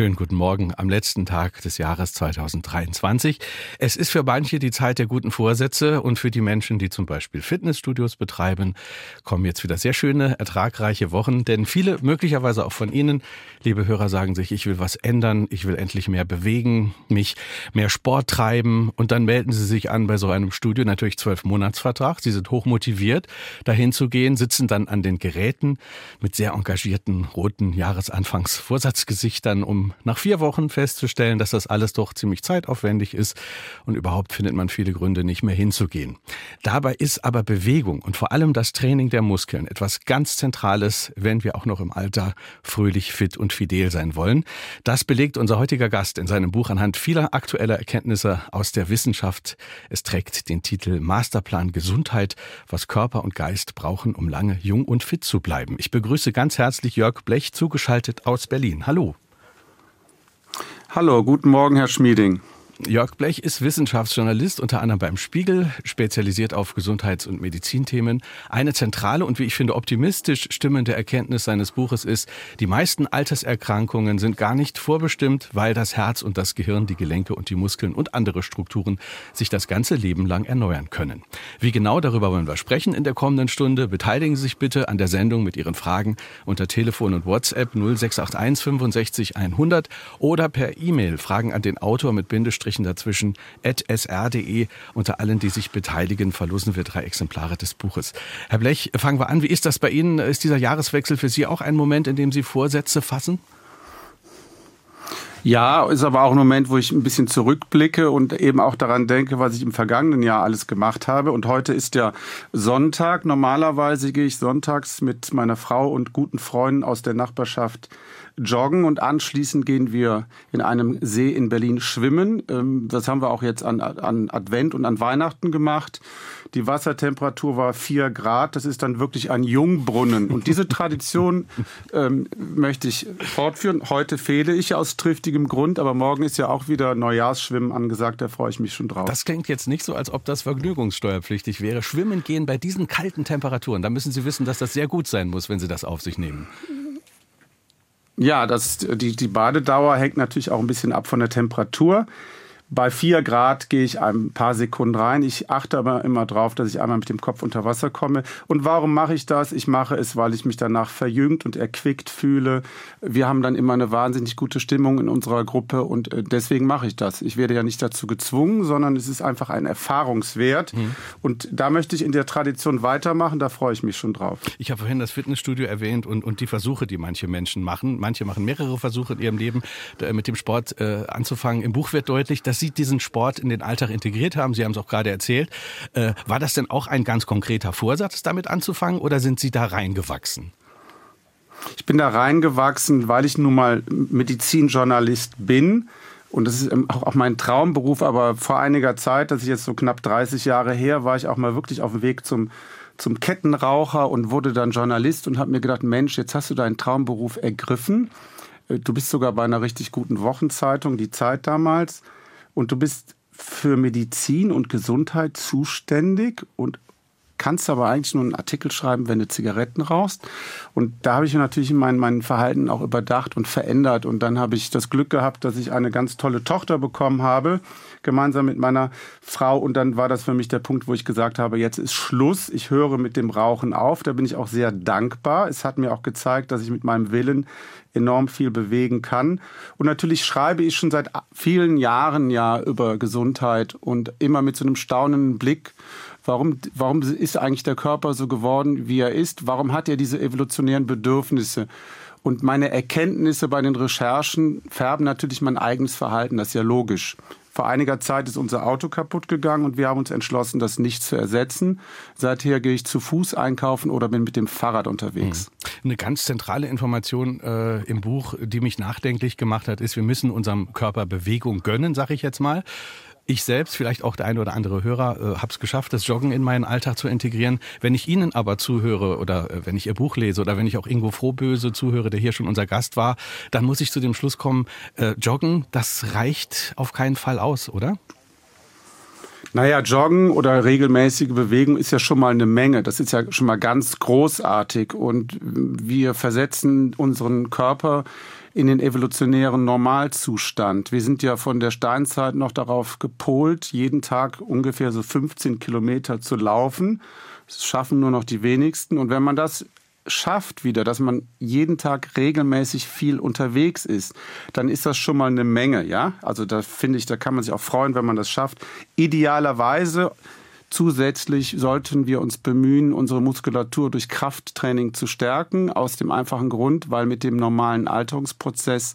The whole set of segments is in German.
Schönen guten Morgen am letzten Tag des Jahres 2023. Es ist für manche die Zeit der guten Vorsätze und für die Menschen, die zum Beispiel Fitnessstudios betreiben, kommen jetzt wieder sehr schöne, ertragreiche Wochen. Denn viele, möglicherweise auch von Ihnen, liebe Hörer, sagen sich, ich will was ändern, ich will endlich mehr bewegen, mich mehr Sport treiben und dann melden Sie sich an bei so einem Studio, natürlich zwölf Monatsvertrag. Sie sind hochmotiviert, dahin zu gehen, sitzen dann an den Geräten mit sehr engagierten roten Jahresanfangsvorsatzgesichtern, um nach vier Wochen festzustellen, dass das alles doch ziemlich zeitaufwendig ist und überhaupt findet man viele Gründe, nicht mehr hinzugehen. Dabei ist aber Bewegung und vor allem das Training der Muskeln etwas ganz Zentrales, wenn wir auch noch im Alter fröhlich, fit und fidel sein wollen. Das belegt unser heutiger Gast in seinem Buch anhand vieler aktueller Erkenntnisse aus der Wissenschaft. Es trägt den Titel Masterplan Gesundheit, was Körper und Geist brauchen, um lange jung und fit zu bleiben. Ich begrüße ganz herzlich Jörg Blech, zugeschaltet aus Berlin. Hallo. Hallo, guten Morgen, Herr Schmieding. Jörg Blech ist Wissenschaftsjournalist, unter anderem beim Spiegel, spezialisiert auf Gesundheits- und Medizinthemen. Eine zentrale und wie ich finde optimistisch stimmende Erkenntnis seines Buches ist, die meisten Alterserkrankungen sind gar nicht vorbestimmt, weil das Herz und das Gehirn, die Gelenke und die Muskeln und andere Strukturen sich das ganze Leben lang erneuern können. Wie genau darüber wollen wir sprechen in der kommenden Stunde. Beteiligen Sie sich bitte an der Sendung mit Ihren Fragen unter Telefon und WhatsApp 0681 65 100 oder per E-Mail Fragen an den Autor mit Bindestrich Bindestrichen dazwischen, sr.de. Unter allen, die sich beteiligen, verlosen wir drei Exemplare des Buches. Herr Blech, fangen wir an. Wie ist das bei Ihnen? Ist dieser Jahreswechsel für Sie auch ein Moment, in dem Sie Vorsätze fassen? Ja, ist aber auch ein Moment, wo ich ein bisschen zurückblicke und eben auch daran denke, was ich im vergangenen Jahr alles gemacht habe. Und heute ist ja Sonntag. Normalerweise gehe ich sonntags mit meiner Frau und guten Freunden aus der Nachbarschaft joggen und anschließend gehen wir in einem See in Berlin schwimmen. Ähm, das haben wir auch jetzt an, an Advent und an Weihnachten gemacht. Die Wassertemperatur war vier Grad. Das ist dann wirklich ein Jungbrunnen. Und diese Tradition ähm, möchte ich fortführen. Heute fehle ich aus triftigem Grund, aber morgen ist ja auch wieder Neujahrsschwimmen angesagt. Da freue ich mich schon drauf. Das klingt jetzt nicht so, als ob das vergnügungssteuerpflichtig wäre. Schwimmen gehen bei diesen kalten Temperaturen. Da müssen Sie wissen, dass das sehr gut sein muss, wenn Sie das auf sich nehmen. Ja, das, die, die Badedauer hängt natürlich auch ein bisschen ab von der Temperatur. Bei vier Grad gehe ich ein paar Sekunden rein. Ich achte aber immer drauf, dass ich einmal mit dem Kopf unter Wasser komme. Und warum mache ich das? Ich mache es, weil ich mich danach verjüngt und erquickt fühle. Wir haben dann immer eine wahnsinnig gute Stimmung in unserer Gruppe und äh, deswegen mache ich das. Ich werde ja nicht dazu gezwungen, sondern es ist einfach ein Erfahrungswert. Mhm. Und da möchte ich in der Tradition weitermachen. Da freue ich mich schon drauf. Ich habe vorhin das Fitnessstudio erwähnt und, und die Versuche, die manche Menschen machen. Manche machen mehrere Versuche in ihrem Leben, mit dem Sport äh, anzufangen. Im Buch wird deutlich, dass Sie diesen Sport in den Alltag integriert haben. Sie haben es auch gerade erzählt. Äh, war das denn auch ein ganz konkreter Vorsatz, damit anzufangen oder sind Sie da reingewachsen? Ich bin da reingewachsen, weil ich nun mal Medizinjournalist bin. Und das ist auch mein Traumberuf, aber vor einiger Zeit, das ist jetzt so knapp 30 Jahre her, war ich auch mal wirklich auf dem Weg zum, zum Kettenraucher und wurde dann Journalist und habe mir gedacht, Mensch, jetzt hast du deinen Traumberuf ergriffen. Äh, du bist sogar bei einer richtig guten Wochenzeitung, die Zeit damals. Und du bist für Medizin und Gesundheit zuständig und kannst aber eigentlich nur einen Artikel schreiben, wenn du Zigaretten rauchst. Und da habe ich natürlich mein, mein Verhalten auch überdacht und verändert. Und dann habe ich das Glück gehabt, dass ich eine ganz tolle Tochter bekommen habe, gemeinsam mit meiner Frau. Und dann war das für mich der Punkt, wo ich gesagt habe, jetzt ist Schluss. Ich höre mit dem Rauchen auf. Da bin ich auch sehr dankbar. Es hat mir auch gezeigt, dass ich mit meinem Willen enorm viel bewegen kann. Und natürlich schreibe ich schon seit vielen Jahren ja über Gesundheit und immer mit so einem staunenden Blick. Warum, warum ist eigentlich der Körper so geworden, wie er ist? Warum hat er diese evolutionären Bedürfnisse? Und meine Erkenntnisse bei den Recherchen färben natürlich mein eigenes Verhalten, das ist ja logisch. Vor einiger Zeit ist unser Auto kaputt gegangen und wir haben uns entschlossen, das nicht zu ersetzen. Seither gehe ich zu Fuß einkaufen oder bin mit dem Fahrrad unterwegs. Hm. Eine ganz zentrale Information äh, im Buch, die mich nachdenklich gemacht hat, ist, wir müssen unserem Körper Bewegung gönnen, sag ich jetzt mal. Ich selbst, vielleicht auch der eine oder andere Hörer, äh, habe es geschafft, das Joggen in meinen Alltag zu integrieren. Wenn ich Ihnen aber zuhöre oder äh, wenn ich Ihr Buch lese oder wenn ich auch Ingo Frohböse zuhöre, der hier schon unser Gast war, dann muss ich zu dem Schluss kommen, äh, Joggen, das reicht auf keinen Fall aus, oder? Naja, Joggen oder regelmäßige Bewegung ist ja schon mal eine Menge. Das ist ja schon mal ganz großartig. Und wir versetzen unseren Körper in den evolutionären Normalzustand. Wir sind ja von der Steinzeit noch darauf gepolt, jeden Tag ungefähr so 15 Kilometer zu laufen. Das schaffen nur noch die wenigsten. Und wenn man das schafft wieder, dass man jeden Tag regelmäßig viel unterwegs ist, dann ist das schon mal eine Menge, ja? Also da finde ich, da kann man sich auch freuen, wenn man das schafft. Idealerweise Zusätzlich sollten wir uns bemühen, unsere Muskulatur durch Krafttraining zu stärken, aus dem einfachen Grund, weil mit dem normalen Alterungsprozess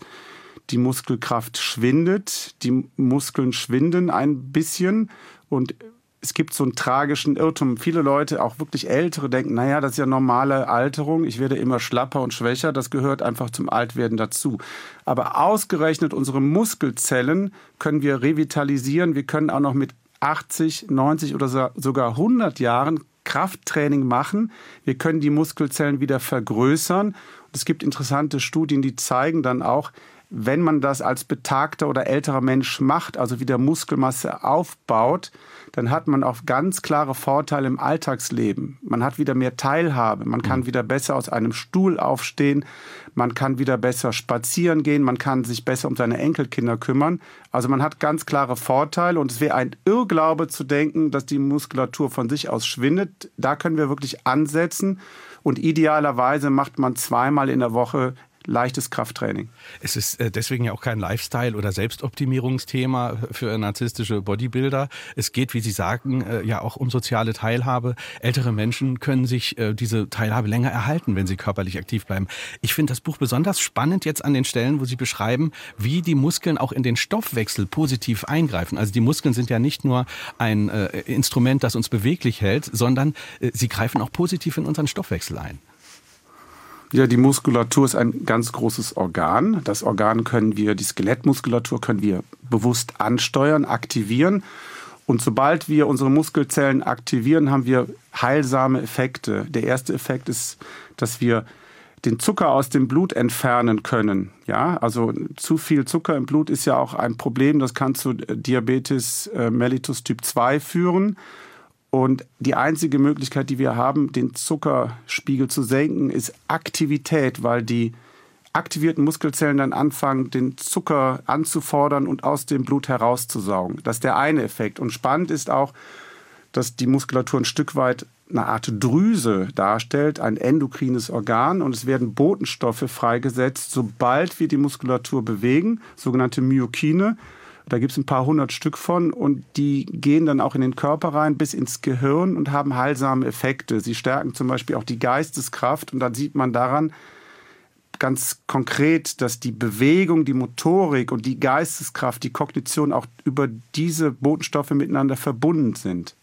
die Muskelkraft schwindet, die Muskeln schwinden ein bisschen und es gibt so einen tragischen Irrtum. Viele Leute, auch wirklich Ältere, denken, naja, das ist ja normale Alterung, ich werde immer schlapper und schwächer, das gehört einfach zum Altwerden dazu. Aber ausgerechnet unsere Muskelzellen können wir revitalisieren, wir können auch noch mit 80, 90 oder sogar 100 Jahren Krafttraining machen. Wir können die Muskelzellen wieder vergrößern. Und es gibt interessante Studien, die zeigen dann auch, wenn man das als betagter oder älterer Mensch macht, also wieder Muskelmasse aufbaut, dann hat man auch ganz klare Vorteile im Alltagsleben. Man hat wieder mehr Teilhabe, man kann mhm. wieder besser aus einem Stuhl aufstehen, man kann wieder besser spazieren gehen, man kann sich besser um seine Enkelkinder kümmern. Also man hat ganz klare Vorteile und es wäre ein Irrglaube zu denken, dass die Muskulatur von sich aus schwindet. Da können wir wirklich ansetzen. Und idealerweise macht man zweimal in der Woche leichtes Krafttraining. Es ist äh, deswegen ja auch kein Lifestyle- oder Selbstoptimierungsthema für narzisstische Bodybuilder. Es geht, wie Sie sagen, äh, ja auch um soziale Teilhabe. Ältere Menschen können sich äh, diese Teilhabe länger erhalten, wenn sie körperlich aktiv bleiben. Ich finde das Buch besonders spannend jetzt an den Stellen, wo Sie beschreiben, wie die Muskeln auch in den Stoffwechsel positiv eingreifen. Also die Muskeln sind ja nicht nur ein Instrument, das uns beweglich hält, sondern sie greifen auch positiv in unseren Stoffwechsel ein. Ja, die Muskulatur ist ein ganz großes Organ. Das Organ können wir, die Skelettmuskulatur können wir bewusst ansteuern, aktivieren. Und sobald wir unsere Muskelzellen aktivieren, haben wir heilsame Effekte. Der erste Effekt ist, dass wir den Zucker aus dem Blut entfernen können. Ja, also zu viel Zucker im Blut ist ja auch ein Problem. Das kann zu Diabetes mellitus Typ 2 führen. Und die einzige Möglichkeit, die wir haben, den Zuckerspiegel zu senken, ist Aktivität, weil die aktivierten Muskelzellen dann anfangen, den Zucker anzufordern und aus dem Blut herauszusaugen. Das ist der eine Effekt. Und spannend ist auch, dass die Muskulatur ein Stück weit eine Art Drüse darstellt, ein endokrines Organ und es werden Botenstoffe freigesetzt, sobald wir die Muskulatur bewegen, sogenannte Myokine. Da gibt es ein paar hundert Stück von und die gehen dann auch in den Körper rein bis ins Gehirn und haben heilsame Effekte. Sie stärken zum Beispiel auch die Geisteskraft und dann sieht man daran ganz konkret, dass die Bewegung, die Motorik und die Geisteskraft, die Kognition auch über diese Botenstoffe miteinander verbunden sind.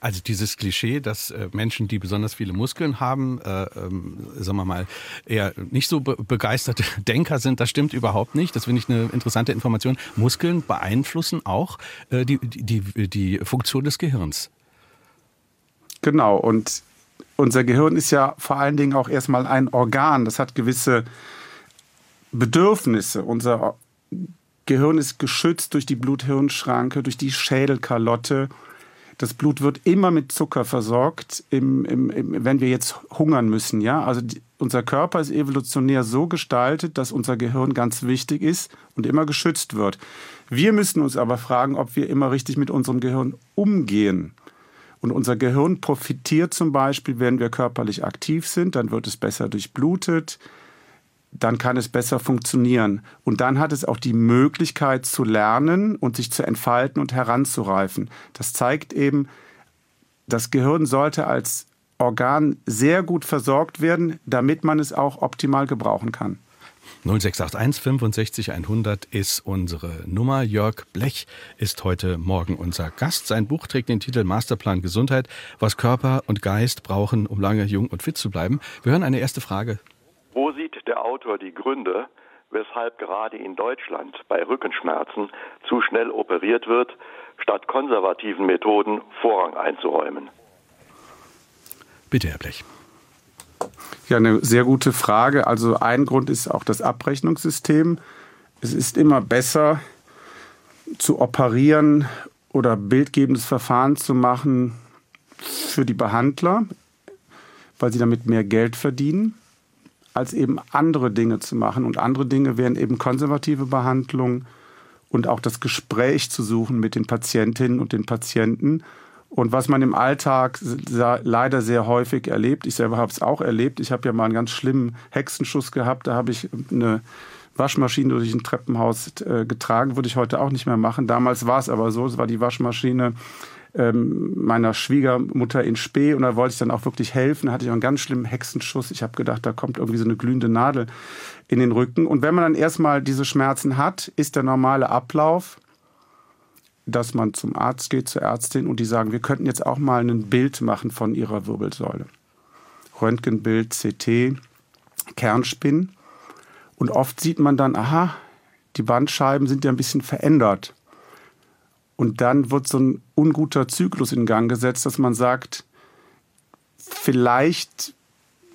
Also dieses Klischee, dass äh, Menschen, die besonders viele Muskeln haben, äh, ähm, sagen wir mal, eher nicht so be begeisterte Denker sind, das stimmt überhaupt nicht. Das finde ich eine interessante Information. Muskeln beeinflussen auch äh, die, die, die Funktion des Gehirns. Genau, und unser Gehirn ist ja vor allen Dingen auch erstmal ein Organ. Das hat gewisse Bedürfnisse. Unser Gehirn ist geschützt durch die Blut-Hirn-Schranke, durch die Schädelkalotte das Blut wird immer mit Zucker versorgt, im, im, im, wenn wir jetzt hungern müssen. Ja? Also die, unser Körper ist evolutionär so gestaltet, dass unser Gehirn ganz wichtig ist und immer geschützt wird. Wir müssen uns aber fragen, ob wir immer richtig mit unserem Gehirn umgehen. Und unser Gehirn profitiert zum Beispiel, wenn wir körperlich aktiv sind, dann wird es besser durchblutet, dann kann es besser funktionieren. Und dann hat es auch die Möglichkeit zu lernen und sich zu entfalten und heranzureifen. Das zeigt eben, das Gehirn sollte als Organ sehr gut versorgt werden, damit man es auch optimal gebrauchen kann. 0681 65 100 ist unsere Nummer. Jörg Blech ist heute Morgen unser Gast. Sein Buch trägt den Titel Masterplan Gesundheit, was Körper und Geist brauchen, um lange jung und fit zu bleiben. Wir hören eine erste Frage wo sieht der Autor die Gründe, weshalb gerade in Deutschland bei Rückenschmerzen zu schnell operiert wird, statt konservativen Methoden Vorrang einzuräumen? Bitte, Herr Blech. Ja, eine sehr gute Frage. Also ein Grund ist auch das Abrechnungssystem. Es ist immer besser zu operieren oder bildgebendes Verfahren zu machen für die Behandler, weil sie damit mehr Geld verdienen, als eben andere Dinge zu machen. Und andere Dinge wären eben konservative Behandlung und auch das Gespräch zu suchen mit den Patientinnen und den Patienten. Und was man im Alltag leider sehr häufig erlebt, ich selber habe es auch erlebt, ich habe ja mal einen ganz schlimmen Hexenschuss gehabt, da habe ich eine Waschmaschine durch ein Treppenhaus äh, getragen, würde ich heute auch nicht mehr machen. Damals war es aber so, es war die Waschmaschine ähm, meiner Schwiegermutter in Spee und da wollte ich dann auch wirklich helfen. Da hatte ich auch einen ganz schlimmen Hexenschuss. Ich habe gedacht, da kommt irgendwie so eine glühende Nadel in den Rücken. Und wenn man dann erstmal diese Schmerzen hat, ist der normale Ablauf, dass man zum Arzt geht, zur Ärztin und die sagen, wir könnten jetzt auch mal ein Bild machen von ihrer Wirbelsäule. Röntgenbild, CT, Kernspin. Und oft sieht man dann, aha, die Bandscheiben sind ja ein bisschen verändert. Und dann wird so ein unguter Zyklus in Gang gesetzt, dass man sagt, vielleicht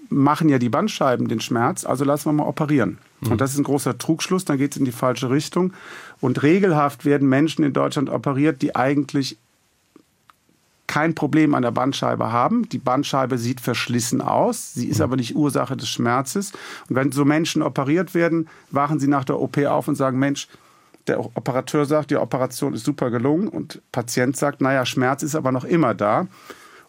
machen ja die Bandscheiben den Schmerz, also lassen wir mal operieren. Mhm. Und das ist ein großer Trugschluss, dann geht es in die falsche Richtung. Und regelhaft werden Menschen in Deutschland operiert, die eigentlich kein Problem an der Bandscheibe haben. Die Bandscheibe sieht verschlissen aus, sie ist mhm. aber nicht Ursache des Schmerzes. Und wenn so Menschen operiert werden, wachen sie nach der OP auf und sagen, Mensch, der Operateur sagt, die Operation ist super gelungen und Patient sagt, naja, Schmerz ist aber noch immer da.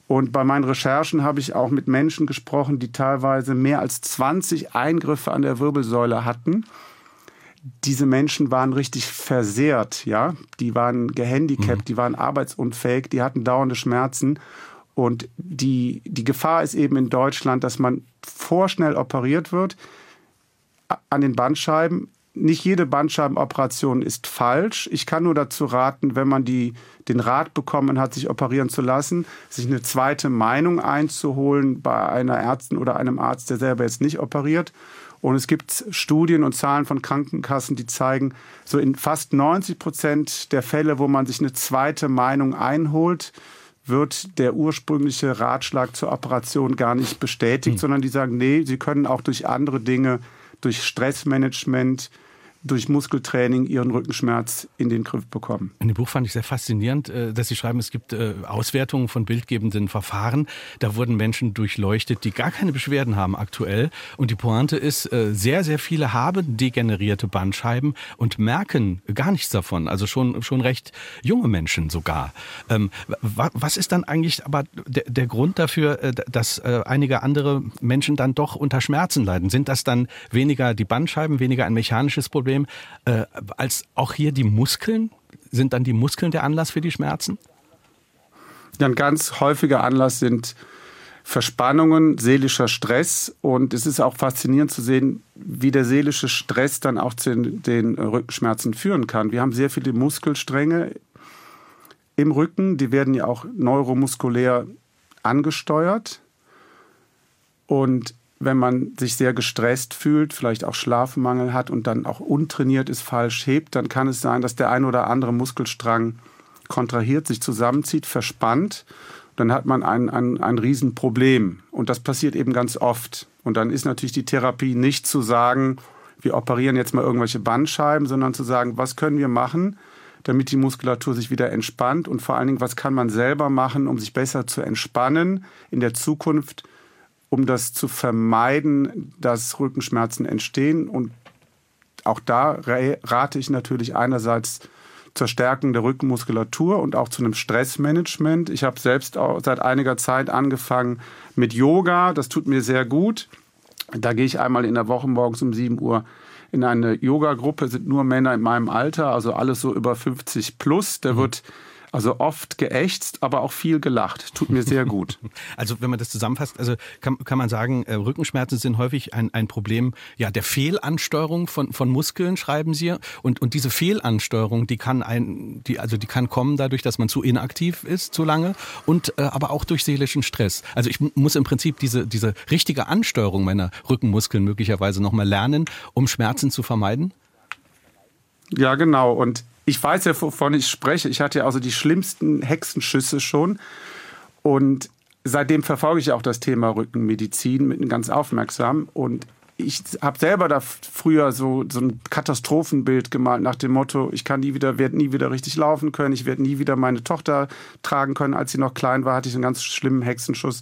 Und bei meinen Recherchen habe ich auch mit Menschen gesprochen, die teilweise mehr als 20 Eingriffe an der Wirbelsäule hatten. Diese Menschen waren richtig versehrt, ja. Die waren gehandicapt, mhm. die waren arbeitsunfähig, die hatten dauernde Schmerzen. Und die, die Gefahr ist eben in Deutschland, dass man vorschnell operiert wird an den Bandscheiben, nicht jede Bandscheibenoperation ist falsch. Ich kann nur dazu raten, wenn man die, den Rat bekommen hat, sich operieren zu lassen, sich eine zweite Meinung einzuholen bei einer Ärztin oder einem Arzt, der selber jetzt nicht operiert. Und es gibt Studien und Zahlen von Krankenkassen, die zeigen, so in fast 90 Prozent der Fälle, wo man sich eine zweite Meinung einholt, wird der ursprüngliche Ratschlag zur Operation gar nicht bestätigt, mhm. sondern die sagen, nee, sie können auch durch andere Dinge, durch Stressmanagement, durch Muskeltraining ihren Rückenschmerz in den Griff bekommen. In dem Buch fand ich sehr faszinierend, äh, dass Sie schreiben, es gibt äh, Auswertungen von bildgebenden Verfahren. Da wurden Menschen durchleuchtet, die gar keine Beschwerden haben aktuell. Und die Pointe ist, äh, sehr, sehr viele haben degenerierte Bandscheiben und merken gar nichts davon. Also schon, schon recht junge Menschen sogar. Ähm, was ist dann eigentlich aber der Grund dafür, dass einige andere Menschen dann doch unter Schmerzen leiden? Sind das dann weniger die Bandscheiben, weniger ein mechanisches Problem? Problem, äh, als auch hier die Muskeln? Sind dann die Muskeln der Anlass für die Schmerzen? ein ganz häufiger Anlass sind Verspannungen, seelischer Stress. Und es ist auch faszinierend zu sehen, wie der seelische Stress dann auch zu den Rückenschmerzen führen kann. Wir haben sehr viele Muskelstränge im Rücken, die werden ja auch neuromuskulär angesteuert. Und wenn man sich sehr gestresst fühlt, vielleicht auch Schlafmangel hat und dann auch untrainiert ist, falsch hebt, dann kann es sein, dass der ein oder andere Muskelstrang kontrahiert, sich zusammenzieht, verspannt. Dann hat man ein, ein, ein Riesenproblem. Und das passiert eben ganz oft. Und dann ist natürlich die Therapie nicht zu sagen, wir operieren jetzt mal irgendwelche Bandscheiben, sondern zu sagen, was können wir machen, damit die Muskulatur sich wieder entspannt und vor allen Dingen, was kann man selber machen, um sich besser zu entspannen in der Zukunft, um das zu vermeiden, dass Rückenschmerzen entstehen. Und auch da rate ich natürlich einerseits zur Stärkung der Rückenmuskulatur und auch zu einem Stressmanagement. Ich habe selbst seit einiger Zeit angefangen mit Yoga. Das tut mir sehr gut. Da gehe ich einmal in der Woche morgens um 7 Uhr in eine Yoga-Gruppe, sind nur Männer in meinem Alter, also alles so über 50 plus. Da mhm. wird also oft geächtzt, aber auch viel gelacht. Tut mir sehr gut. Also wenn man das zusammenfasst, also kann, kann man sagen, äh, Rückenschmerzen sind häufig ein, ein Problem ja, der Fehlansteuerung von, von Muskeln, schreiben Sie. Und, und diese Fehlansteuerung, die kann ein, die, also die kann kommen dadurch, dass man zu inaktiv ist, zu lange, und äh, aber auch durch seelischen Stress. Also ich muss im Prinzip diese, diese richtige Ansteuerung meiner Rückenmuskeln möglicherweise nochmal lernen, um Schmerzen zu vermeiden. Ja, genau. Und ich weiß ja, wovon ich spreche. Ich hatte ja also die schlimmsten Hexenschüsse schon. Und seitdem verfolge ich auch das Thema Rückenmedizin mit ganz aufmerksam. Und ich habe selber da früher so, so ein Katastrophenbild gemalt nach dem Motto, ich kann nie wieder, werde nie wieder richtig laufen können, ich werde nie wieder meine Tochter tragen können. Als sie noch klein war, hatte ich einen ganz schlimmen Hexenschuss.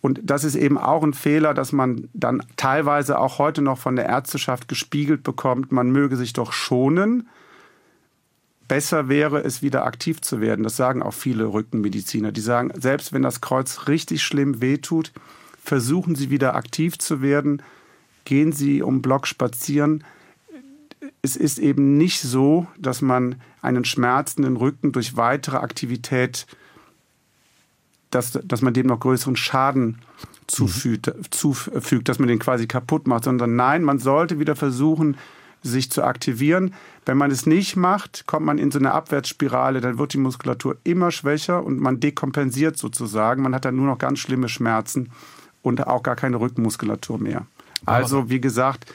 Und das ist eben auch ein Fehler, dass man dann teilweise auch heute noch von der Ärzteschaft gespiegelt bekommt, man möge sich doch schonen. Besser wäre es, wieder aktiv zu werden. Das sagen auch viele Rückenmediziner. Die sagen, selbst wenn das Kreuz richtig schlimm wehtut, versuchen Sie wieder aktiv zu werden gehen Sie um Block spazieren. Es ist eben nicht so, dass man einen schmerzenden Rücken durch weitere Aktivität, dass, dass man dem noch größeren Schaden zufügt, mhm. zufügt, dass man den quasi kaputt macht, sondern nein, man sollte wieder versuchen, sich zu aktivieren. Wenn man es nicht macht, kommt man in so eine Abwärtsspirale, dann wird die Muskulatur immer schwächer und man dekompensiert sozusagen. Man hat dann nur noch ganz schlimme Schmerzen und auch gar keine Rückenmuskulatur mehr. Also wie gesagt,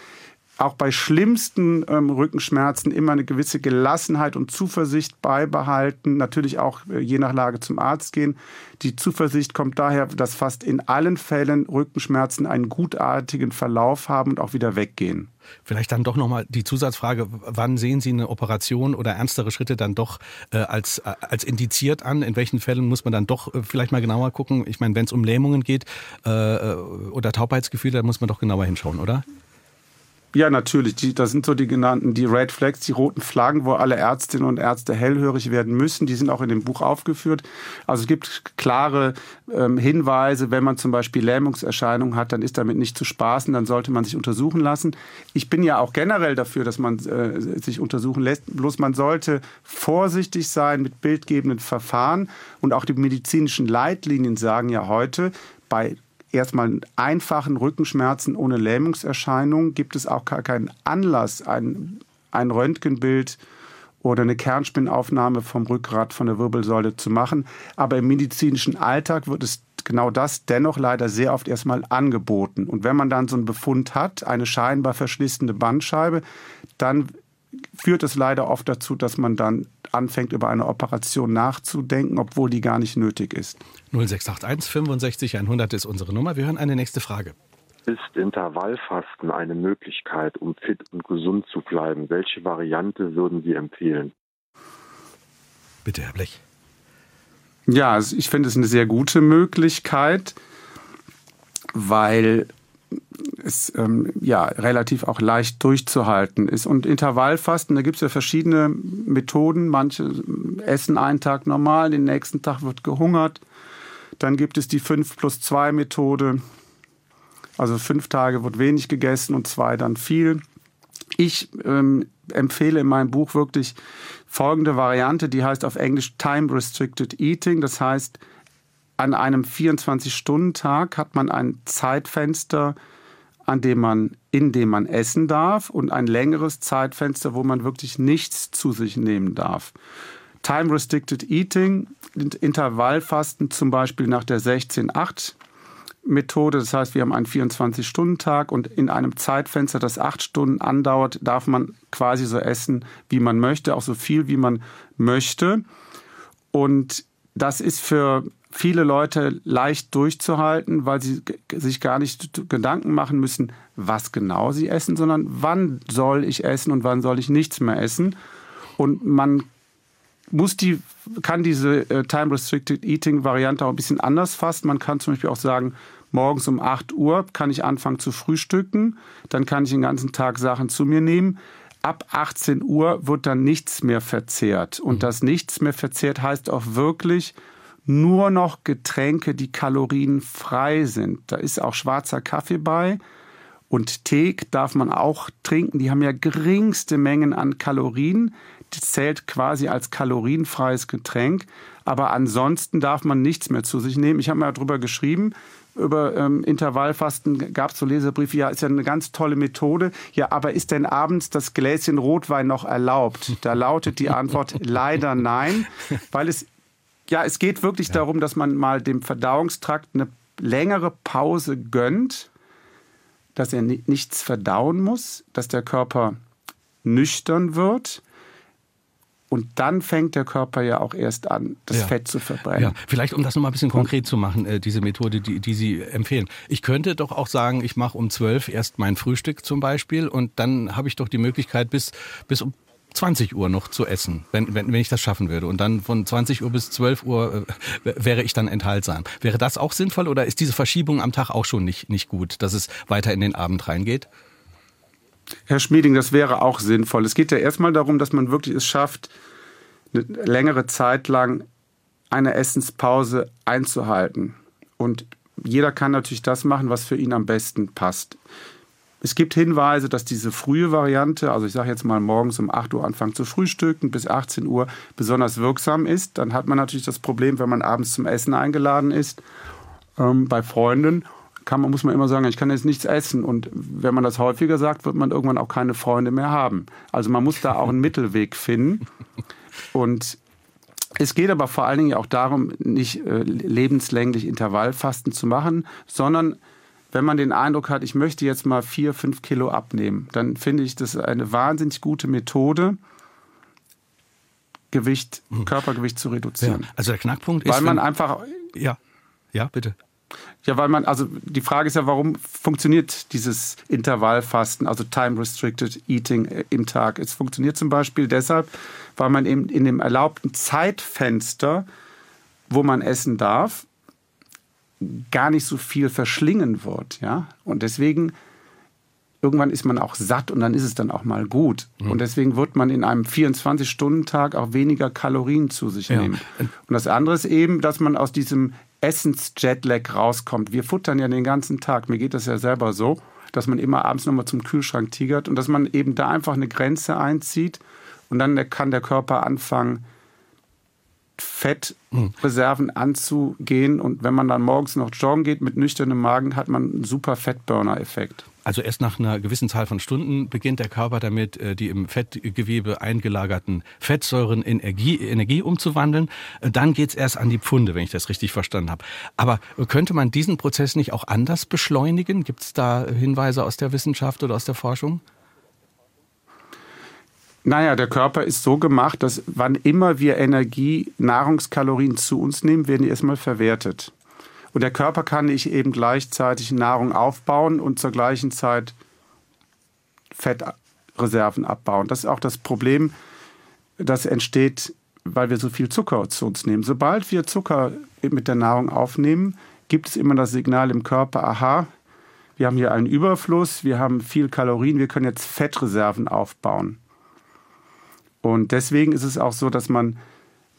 auch bei schlimmsten ähm, Rückenschmerzen immer eine gewisse Gelassenheit und Zuversicht beibehalten. Natürlich auch äh, je nach Lage zum Arzt gehen. Die Zuversicht kommt daher, dass fast in allen Fällen Rückenschmerzen einen gutartigen Verlauf haben und auch wieder weggehen. Vielleicht dann doch nochmal die Zusatzfrage, wann sehen Sie eine Operation oder ernstere Schritte dann doch äh, als, äh, als indiziert an? In welchen Fällen muss man dann doch äh, vielleicht mal genauer gucken? Ich meine, wenn es um Lähmungen geht äh, äh oder Taubheitsgefühle, dann muss man doch genauer hinschauen, oder? Ja, natürlich. Die, das sind so die genannten, die Red Flags, die roten Flaggen, wo alle Ärztinnen und Ärzte hellhörig werden müssen. Die sind auch in dem Buch aufgeführt. Also es gibt klare ähm, Hinweise, wenn man zum Beispiel Lähmungserscheinungen hat, dann ist damit nicht zu spaßen, dann sollte man sich untersuchen lassen. Ich bin ja auch generell dafür, dass man äh, sich untersuchen lässt. Bloß man sollte vorsichtig sein mit bildgebenden Verfahren. Und auch die medizinischen Leitlinien sagen ja heute, bei erstmal einfachen Rückenschmerzen ohne Lähmungserscheinungen gibt es auch gar keinen Anlass, ein, ein Röntgenbild oder eine Kernspinnaufnahme vom Rückgrat von der Wirbelsäule zu machen. Aber im medizinischen Alltag wird es genau das dennoch leider sehr oft erstmal angeboten. Und wenn man dann so einen Befund hat, eine scheinbar verschlissene Bandscheibe, dann führt es leider oft dazu, dass man dann anfängt, über eine Operation nachzudenken, obwohl die gar nicht nötig ist. 0681 65 100 ist unsere Nummer. Wir hören eine nächste Frage. Ist Intervallfasten eine Möglichkeit, um fit und gesund zu bleiben? Welche Variante würden Sie empfehlen? Bitte, Herr Blech. Ja, also ich finde es eine sehr gute Möglichkeit, weil es ähm, ja relativ auch leicht durchzuhalten ist. Und Intervallfasten, da gibt es ja verschiedene Methoden. Manche essen einen Tag normal, den nächsten Tag wird gehungert. Dann gibt es die 5 plus 2 Methode. Also fünf Tage wird wenig gegessen und zwei dann viel. Ich ähm, empfehle in meinem Buch wirklich folgende Variante, die heißt auf Englisch Time Restricted Eating. Das heißt, an einem 24-Stunden-Tag hat man ein Zeitfenster, an dem man, in dem man essen darf und ein längeres Zeitfenster, wo man wirklich nichts zu sich nehmen darf. Time Restricted Eating, Intervallfasten zum Beispiel nach der 16-8 Methode. Das heißt, wir haben einen 24-Stunden-Tag und in einem Zeitfenster, das acht Stunden andauert, darf man quasi so essen, wie man möchte, auch so viel, wie man möchte. Und das ist für viele Leute leicht durchzuhalten, weil sie sich gar nicht Gedanken machen müssen, was genau sie essen, sondern wann soll ich essen und wann soll ich nichts mehr essen. Und man muss die, kann diese äh, Time Restricted Eating Variante auch ein bisschen anders fassen. Man kann zum Beispiel auch sagen, morgens um 8 Uhr kann ich anfangen zu frühstücken, dann kann ich den ganzen Tag Sachen zu mir nehmen. Ab 18 Uhr wird dann nichts mehr verzehrt. Und mhm. das nichts mehr verzehrt heißt auch wirklich, nur noch Getränke, die kalorienfrei sind. Da ist auch schwarzer Kaffee bei. Und Tee darf man auch trinken. Die haben ja geringste Mengen an Kalorien. Das zählt quasi als kalorienfreies Getränk. Aber ansonsten darf man nichts mehr zu sich nehmen. Ich habe mal darüber geschrieben. Über ähm, Intervallfasten gab es so Leserbriefe, ja, ist ja eine ganz tolle Methode. Ja, aber ist denn abends das Gläschen Rotwein noch erlaubt? Da lautet die Antwort leider nein, weil es ja, es geht wirklich ja. darum, dass man mal dem Verdauungstrakt eine längere Pause gönnt, dass er nichts verdauen muss, dass der Körper nüchtern wird. Und dann fängt der Körper ja auch erst an, das ja. Fett zu verbrennen. Ja. Vielleicht, um das nochmal ein bisschen konkret zu machen, äh, diese Methode, die, die Sie empfehlen. Ich könnte doch auch sagen, ich mache um zwölf erst mein Frühstück zum Beispiel und dann habe ich doch die Möglichkeit, bis, bis um 20 Uhr noch zu essen, wenn, wenn, wenn ich das schaffen würde. Und dann von 20 Uhr bis 12 Uhr äh, wäre ich dann enthaltsam. Wäre das auch sinnvoll oder ist diese Verschiebung am Tag auch schon nicht, nicht gut, dass es weiter in den Abend reingeht? Herr Schmieding, das wäre auch sinnvoll. Es geht ja erstmal darum, dass man wirklich es schafft, eine längere Zeit lang eine Essenspause einzuhalten. Und jeder kann natürlich das machen, was für ihn am besten passt. Es gibt Hinweise, dass diese frühe Variante, also ich sage jetzt mal morgens um 8 Uhr anfangen zu frühstücken bis 18 Uhr, besonders wirksam ist. Dann hat man natürlich das Problem, wenn man abends zum Essen eingeladen ist ähm, bei Freunden kann man, muss man immer sagen, ich kann jetzt nichts essen. Und wenn man das häufiger sagt, wird man irgendwann auch keine Freunde mehr haben. Also man muss da auch einen Mittelweg finden. Und es geht aber vor allen Dingen auch darum, nicht äh, lebenslänglich Intervallfasten zu machen, sondern wenn man den Eindruck hat, ich möchte jetzt mal vier, fünf Kilo abnehmen, dann finde ich das eine wahnsinnig gute Methode, Gewicht, hm. Körpergewicht zu reduzieren. Ja, also der Knackpunkt ist, weil man einfach ja, ja, bitte. Ja, weil man, also die Frage ist ja, warum funktioniert dieses Intervallfasten, also Time Restricted Eating äh, im Tag? Es funktioniert zum Beispiel deshalb, weil man eben in dem erlaubten Zeitfenster, wo man essen darf, gar nicht so viel verschlingen wird, ja. Und deswegen irgendwann ist man auch satt und dann ist es dann auch mal gut. Mhm. Und deswegen wird man in einem 24-Stunden-Tag auch weniger Kalorien zu sich ja. nehmen. Und das andere ist eben, dass man aus diesem Essens-Jetlag rauskommt. Wir futtern ja den ganzen Tag. Mir geht das ja selber so, dass man immer abends nochmal zum Kühlschrank tigert und dass man eben da einfach eine Grenze einzieht und dann kann der Körper anfangen, Fettreserven anzugehen. Und wenn man dann morgens noch joggen geht mit nüchternem Magen, hat man einen super Fettburner-Effekt. Also erst nach einer gewissen Zahl von Stunden beginnt der Körper damit, äh, die im Fettgewebe eingelagerten Fettsäuren in Energie, Energie umzuwandeln. Äh, dann geht's erst an die Pfunde, wenn ich das richtig verstanden habe. Aber könnte man diesen Prozess nicht auch anders beschleunigen? Gibt es da Hinweise aus der Wissenschaft oder aus der Forschung? Naja, der Körper ist so gemacht, dass wann immer wir Energie, Nahrungskalorien zu uns nehmen, werden die erstmal verwertet. Und der Körper kann nicht eben gleichzeitig Nahrung aufbauen und zur gleichen Zeit Fettreserven abbauen. Das ist auch das Problem, das entsteht, weil wir so viel Zucker zu uns nehmen. Sobald wir Zucker mit der Nahrung aufnehmen, gibt es immer das Signal im Körper, aha, wir haben hier einen Überfluss, wir haben viel Kalorien, wir können jetzt Fettreserven aufbauen. Und deswegen ist es auch so, dass man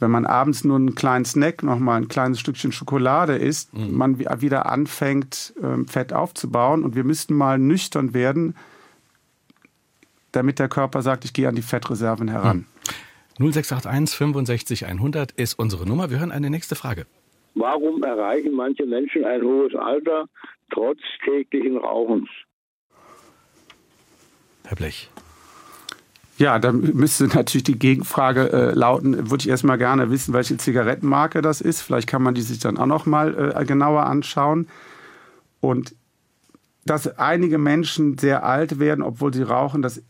wenn man abends nur einen kleinen Snack, nochmal ein kleines Stückchen Schokolade isst, mhm. man wieder anfängt, ähm, Fett aufzubauen. Und wir müssten mal nüchtern werden, damit der Körper sagt, ich gehe an die Fettreserven heran. Mhm. 0681 65 100 ist unsere Nummer. Wir hören eine nächste Frage. Warum erreichen manche Menschen ein hohes Alter trotz täglichen Rauchens? Herr Blech. Ja, da müsste natürlich die Gegenfrage äh, lauten, würde ich erstmal gerne wissen, welche Zigarettenmarke das ist. Vielleicht kann man die sich dann auch noch mal äh, genauer anschauen. Und dass einige Menschen sehr alt werden, obwohl sie rauchen, das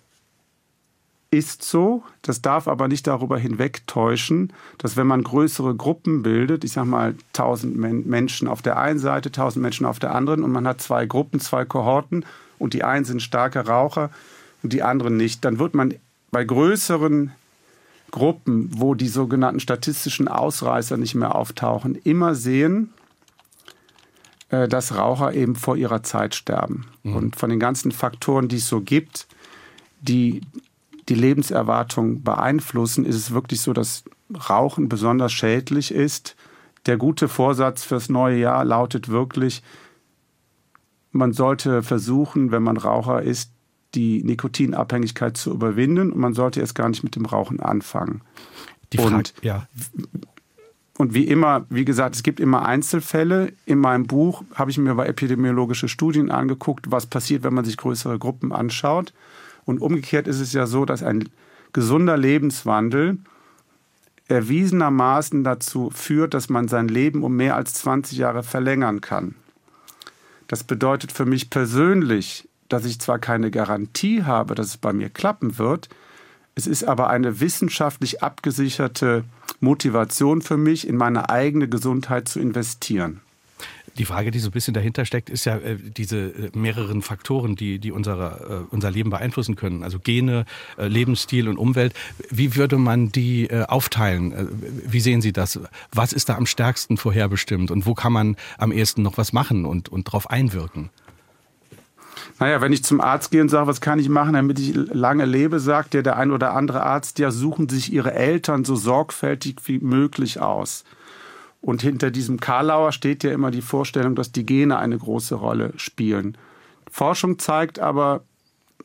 ist so. Das darf aber nicht darüber hinwegtäuschen, dass wenn man größere Gruppen bildet, ich sage mal 1000 Menschen auf der einen Seite, 1000 Menschen auf der anderen und man hat zwei Gruppen, zwei Kohorten und die einen sind starke Raucher und die anderen nicht, dann wird man bei größeren Gruppen, wo die sogenannten statistischen Ausreißer nicht mehr auftauchen, immer sehen, äh, dass Raucher eben vor ihrer Zeit sterben. Mhm. Und von den ganzen Faktoren, die es so gibt, die die Lebenserwartung beeinflussen, ist es wirklich so, dass Rauchen besonders schädlich ist. Der gute Vorsatz fürs neue Jahr lautet wirklich, man sollte versuchen, wenn man Raucher ist, die Nikotinabhängigkeit zu überwinden und man sollte erst gar nicht mit dem Rauchen anfangen. Die Frage, und, ja. und wie immer, wie gesagt, es gibt immer Einzelfälle. In meinem Buch habe ich mir bei epidemiologische Studien angeguckt, was passiert, wenn man sich größere Gruppen anschaut. Und umgekehrt ist es ja so, dass ein gesunder Lebenswandel erwiesenermaßen dazu führt, dass man sein Leben um mehr als 20 Jahre verlängern kann. Das bedeutet für mich persönlich dass ich zwar keine Garantie habe, dass es bei mir klappen wird, Es ist aber eine wissenschaftlich abgesicherte Motivation für mich, in meine eigene Gesundheit zu investieren. Die Frage, die so ein bisschen dahinter steckt, ist ja äh, diese äh, mehreren Faktoren, die, die unsere, äh, unser Leben beeinflussen können. Also Gene, äh, Lebensstil und Umwelt. Wie würde man die äh, aufteilen? Äh, wie sehen Sie das? Was ist da am stärksten vorherbestimmt und wo kann man am ehesten noch was machen und, und darauf einwirken? Naja, wenn ich zum Arzt gehe und sage, was kann ich machen, damit ich lange lebe, sagt der, der ein oder andere Arzt, ja, suchen sich ihre Eltern so sorgfältig wie möglich aus. Und hinter diesem Karlauer steht ja immer die Vorstellung, dass die Gene eine große Rolle spielen. Forschung zeigt aber,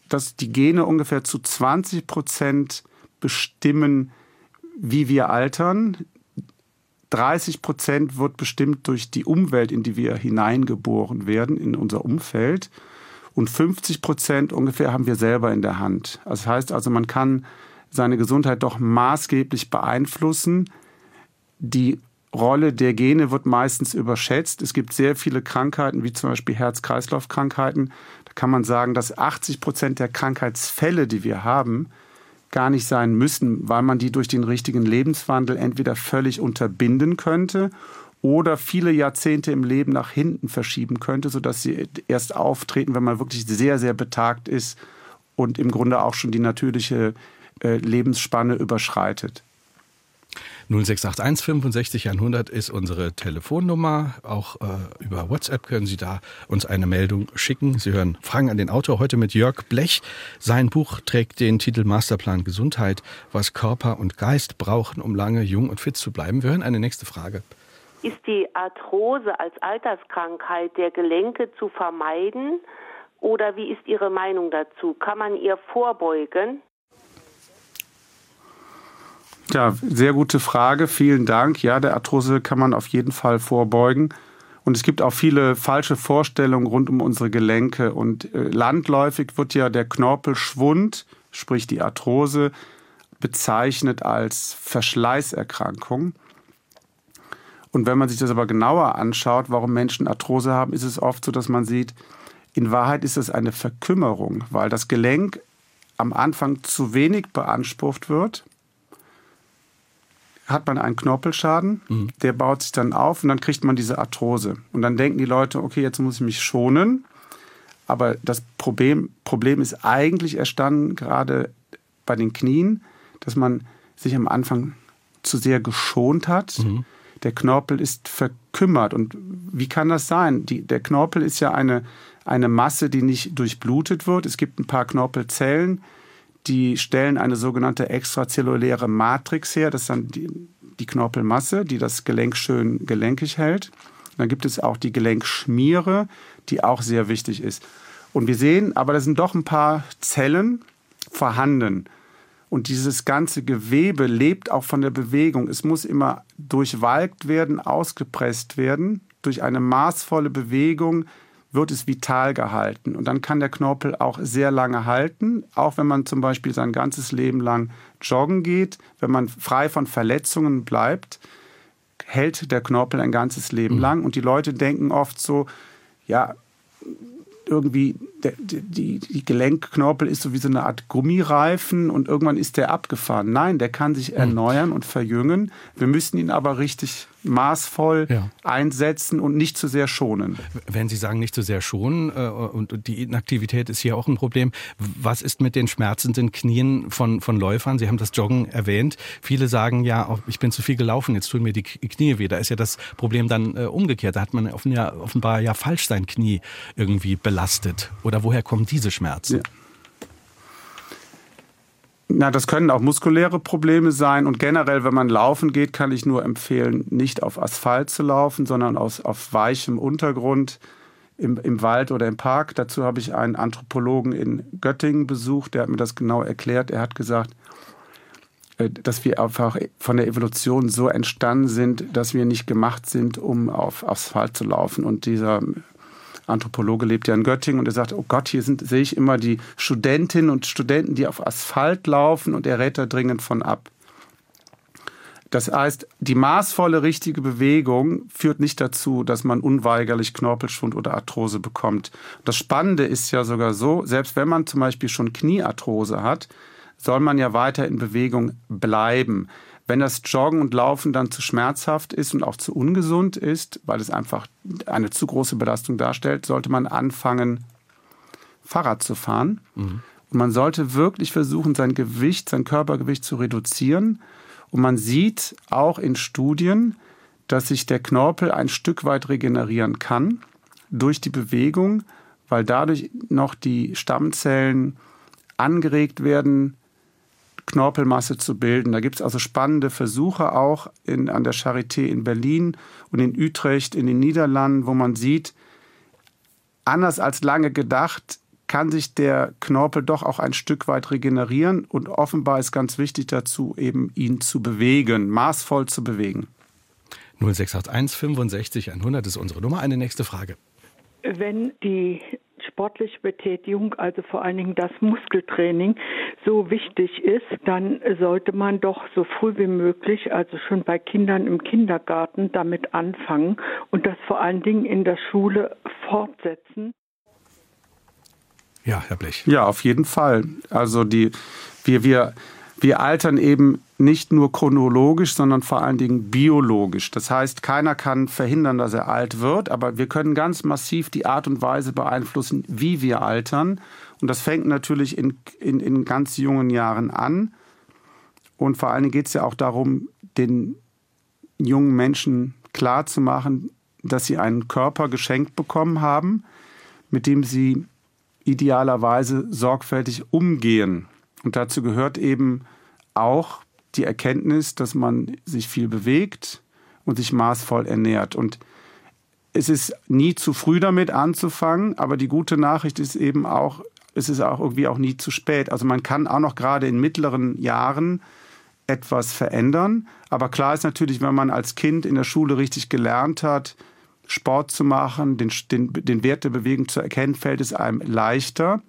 dass die Gene ungefähr zu 20 Prozent bestimmen, wie wir altern. 30 Prozent wird bestimmt durch die Umwelt, in die wir hineingeboren werden, in unser Umfeld. Und 50 Prozent ungefähr haben wir selber in der Hand. Das heißt also, man kann seine Gesundheit doch maßgeblich beeinflussen. Die Rolle der Gene wird meistens überschätzt. Es gibt sehr viele Krankheiten, wie zum Beispiel Herz-Kreislauf-Krankheiten. Da kann man sagen, dass 80 Prozent der Krankheitsfälle, die wir haben, gar nicht sein müssen, weil man die durch den richtigen Lebenswandel entweder völlig unterbinden könnte oder viele Jahrzehnte im Leben nach hinten verschieben könnte, sodass sie erst auftreten, wenn man wirklich sehr, sehr betagt ist und im Grunde auch schon die natürliche äh, Lebensspanne überschreitet. 0681 65 100 ist unsere Telefonnummer. Auch äh, über WhatsApp können Sie da uns eine Meldung schicken. Sie hören Fragen an den Autor heute mit Jörg Blech. Sein Buch trägt den Titel Masterplan Gesundheit, was Körper und Geist brauchen, um lange jung und fit zu bleiben. Wir hören eine nächste Frage. Ist die Arthrose als Alterskrankheit der Gelenke zu vermeiden? Oder wie ist Ihre Meinung dazu? Kann man ihr vorbeugen? Ja, sehr gute Frage. Vielen Dank. Ja, der Arthrose kann man auf jeden Fall vorbeugen. Und es gibt auch viele falsche Vorstellungen rund um unsere Gelenke. Und äh, landläufig wird ja der Knorpelschwund, sprich die Arthrose, bezeichnet als Verschleißerkrankung. Und wenn man sich das aber genauer anschaut, warum Menschen Arthrose haben, ist es oft so, dass man sieht, in Wahrheit ist es eine Verkümmerung, weil das Gelenk am Anfang zu wenig beansprucht wird hat man einen Knorpelschaden, mhm. der baut sich dann auf und dann kriegt man diese Arthrose. Und dann denken die Leute, okay, jetzt muss ich mich schonen. Aber das Problem, Problem ist eigentlich erstanden gerade bei den Knien, dass man sich am Anfang zu sehr geschont hat. Mhm. Der Knorpel ist verkümmert. Und wie kann das sein? Die, der Knorpel ist ja eine, eine Masse, die nicht durchblutet wird. Es gibt ein paar Knorpelzellen, die stellen eine sogenannte extrazelluläre Matrix her. Das ist dann die, die Knorpelmasse, die das Gelenk schön gelenkig hält. Dann gibt es auch die Gelenkschmiere, die auch sehr wichtig ist. Und wir sehen, aber da sind doch ein paar Zellen vorhanden. Und dieses ganze Gewebe lebt auch von der Bewegung. Es muss immer durchwalkt werden, ausgepresst werden. Durch eine maßvolle Bewegung wird es vital gehalten. Und dann kann der Knorpel auch sehr lange halten, auch wenn man zum Beispiel sein ganzes Leben lang joggen geht, wenn man frei von Verletzungen bleibt, hält der Knorpel ein ganzes Leben mhm. lang. Und die Leute denken oft so, ja, irgendwie der, die, die Gelenkknorpel ist so wie so eine Art Gummireifen und irgendwann ist der abgefahren. Nein, der kann sich hm. erneuern und verjüngen. Wir müssen ihn aber richtig maßvoll ja. einsetzen und nicht zu sehr schonen. Wenn Sie sagen, nicht zu sehr schonen äh, und die Inaktivität ist hier auch ein Problem, was ist mit den schmerzenden Knien von, von Läufern? Sie haben das Joggen erwähnt. Viele sagen ja, ich bin zu viel gelaufen, jetzt tun mir die Knie weh. Da ist ja das Problem dann äh, umgekehrt. Da hat man offenbar ja falsch sein Knie irgendwie belastet. Oder woher kommen diese Schmerzen? Ja. Na, das können auch muskuläre Probleme sein. Und generell, wenn man laufen geht, kann ich nur empfehlen, nicht auf Asphalt zu laufen, sondern aus, auf weichem Untergrund im, im Wald oder im Park. Dazu habe ich einen Anthropologen in Göttingen besucht, der hat mir das genau erklärt. Er hat gesagt, äh, dass wir einfach von der Evolution so entstanden sind, dass wir nicht gemacht sind, um auf Asphalt zu laufen. Und dieser Anthropologe lebt ja in Göttingen und er sagt, oh Gott, hier sind, sehe ich immer die Studentinnen und Studenten, die auf Asphalt laufen und er rät da dringend von ab. Das heißt, die maßvolle richtige Bewegung führt nicht dazu, dass man unweigerlich Knorpelschwund oder Arthrose bekommt. Das Spannende ist ja sogar so, selbst wenn man zum Beispiel schon Kniearthrose hat, soll man ja weiter in Bewegung bleiben. Wenn das Joggen und Laufen dann zu schmerzhaft ist und auch zu ungesund ist, weil es einfach eine zu große Belastung darstellt, sollte man anfangen, Fahrrad zu fahren. Mhm. Und man sollte wirklich versuchen, sein Gewicht, sein Körpergewicht zu reduzieren. Und man sieht auch in Studien, dass sich der Knorpel ein Stück weit regenerieren kann durch die Bewegung, weil dadurch noch die Stammzellen angeregt werden, Knorpelmasse zu bilden. Da gibt es also spannende Versuche auch in, an der Charité in Berlin und in Utrecht in den Niederlanden, wo man sieht, anders als lange gedacht, kann sich der Knorpel doch auch ein Stück weit regenerieren und offenbar ist ganz wichtig dazu, eben ihn zu bewegen, maßvoll zu bewegen. 0681 65 100 ist unsere Nummer. Eine nächste Frage. Wenn die sportliche Betätigung, also vor allen Dingen das Muskeltraining, so wichtig ist, dann sollte man doch so früh wie möglich, also schon bei Kindern im Kindergarten, damit anfangen und das vor allen Dingen in der Schule fortsetzen. Ja, Herr Blech. Ja, auf jeden Fall. Also die, wir, wir, wir altern eben nicht nur chronologisch, sondern vor allen Dingen biologisch. Das heißt, keiner kann verhindern, dass er alt wird, aber wir können ganz massiv die Art und Weise beeinflussen, wie wir altern. Und das fängt natürlich in, in, in ganz jungen Jahren an. Und vor allen Dingen geht es ja auch darum, den jungen Menschen klarzumachen, dass sie einen Körper geschenkt bekommen haben, mit dem sie idealerweise sorgfältig umgehen. Und dazu gehört eben auch die Erkenntnis, dass man sich viel bewegt und sich maßvoll ernährt. Und es ist nie zu früh damit anzufangen, aber die gute Nachricht ist eben auch, es ist auch irgendwie auch nie zu spät. Also man kann auch noch gerade in mittleren Jahren etwas verändern. Aber klar ist natürlich, wenn man als Kind in der Schule richtig gelernt hat, Sport zu machen, den, den, den Wert der Bewegung zu erkennen, fällt es einem leichter.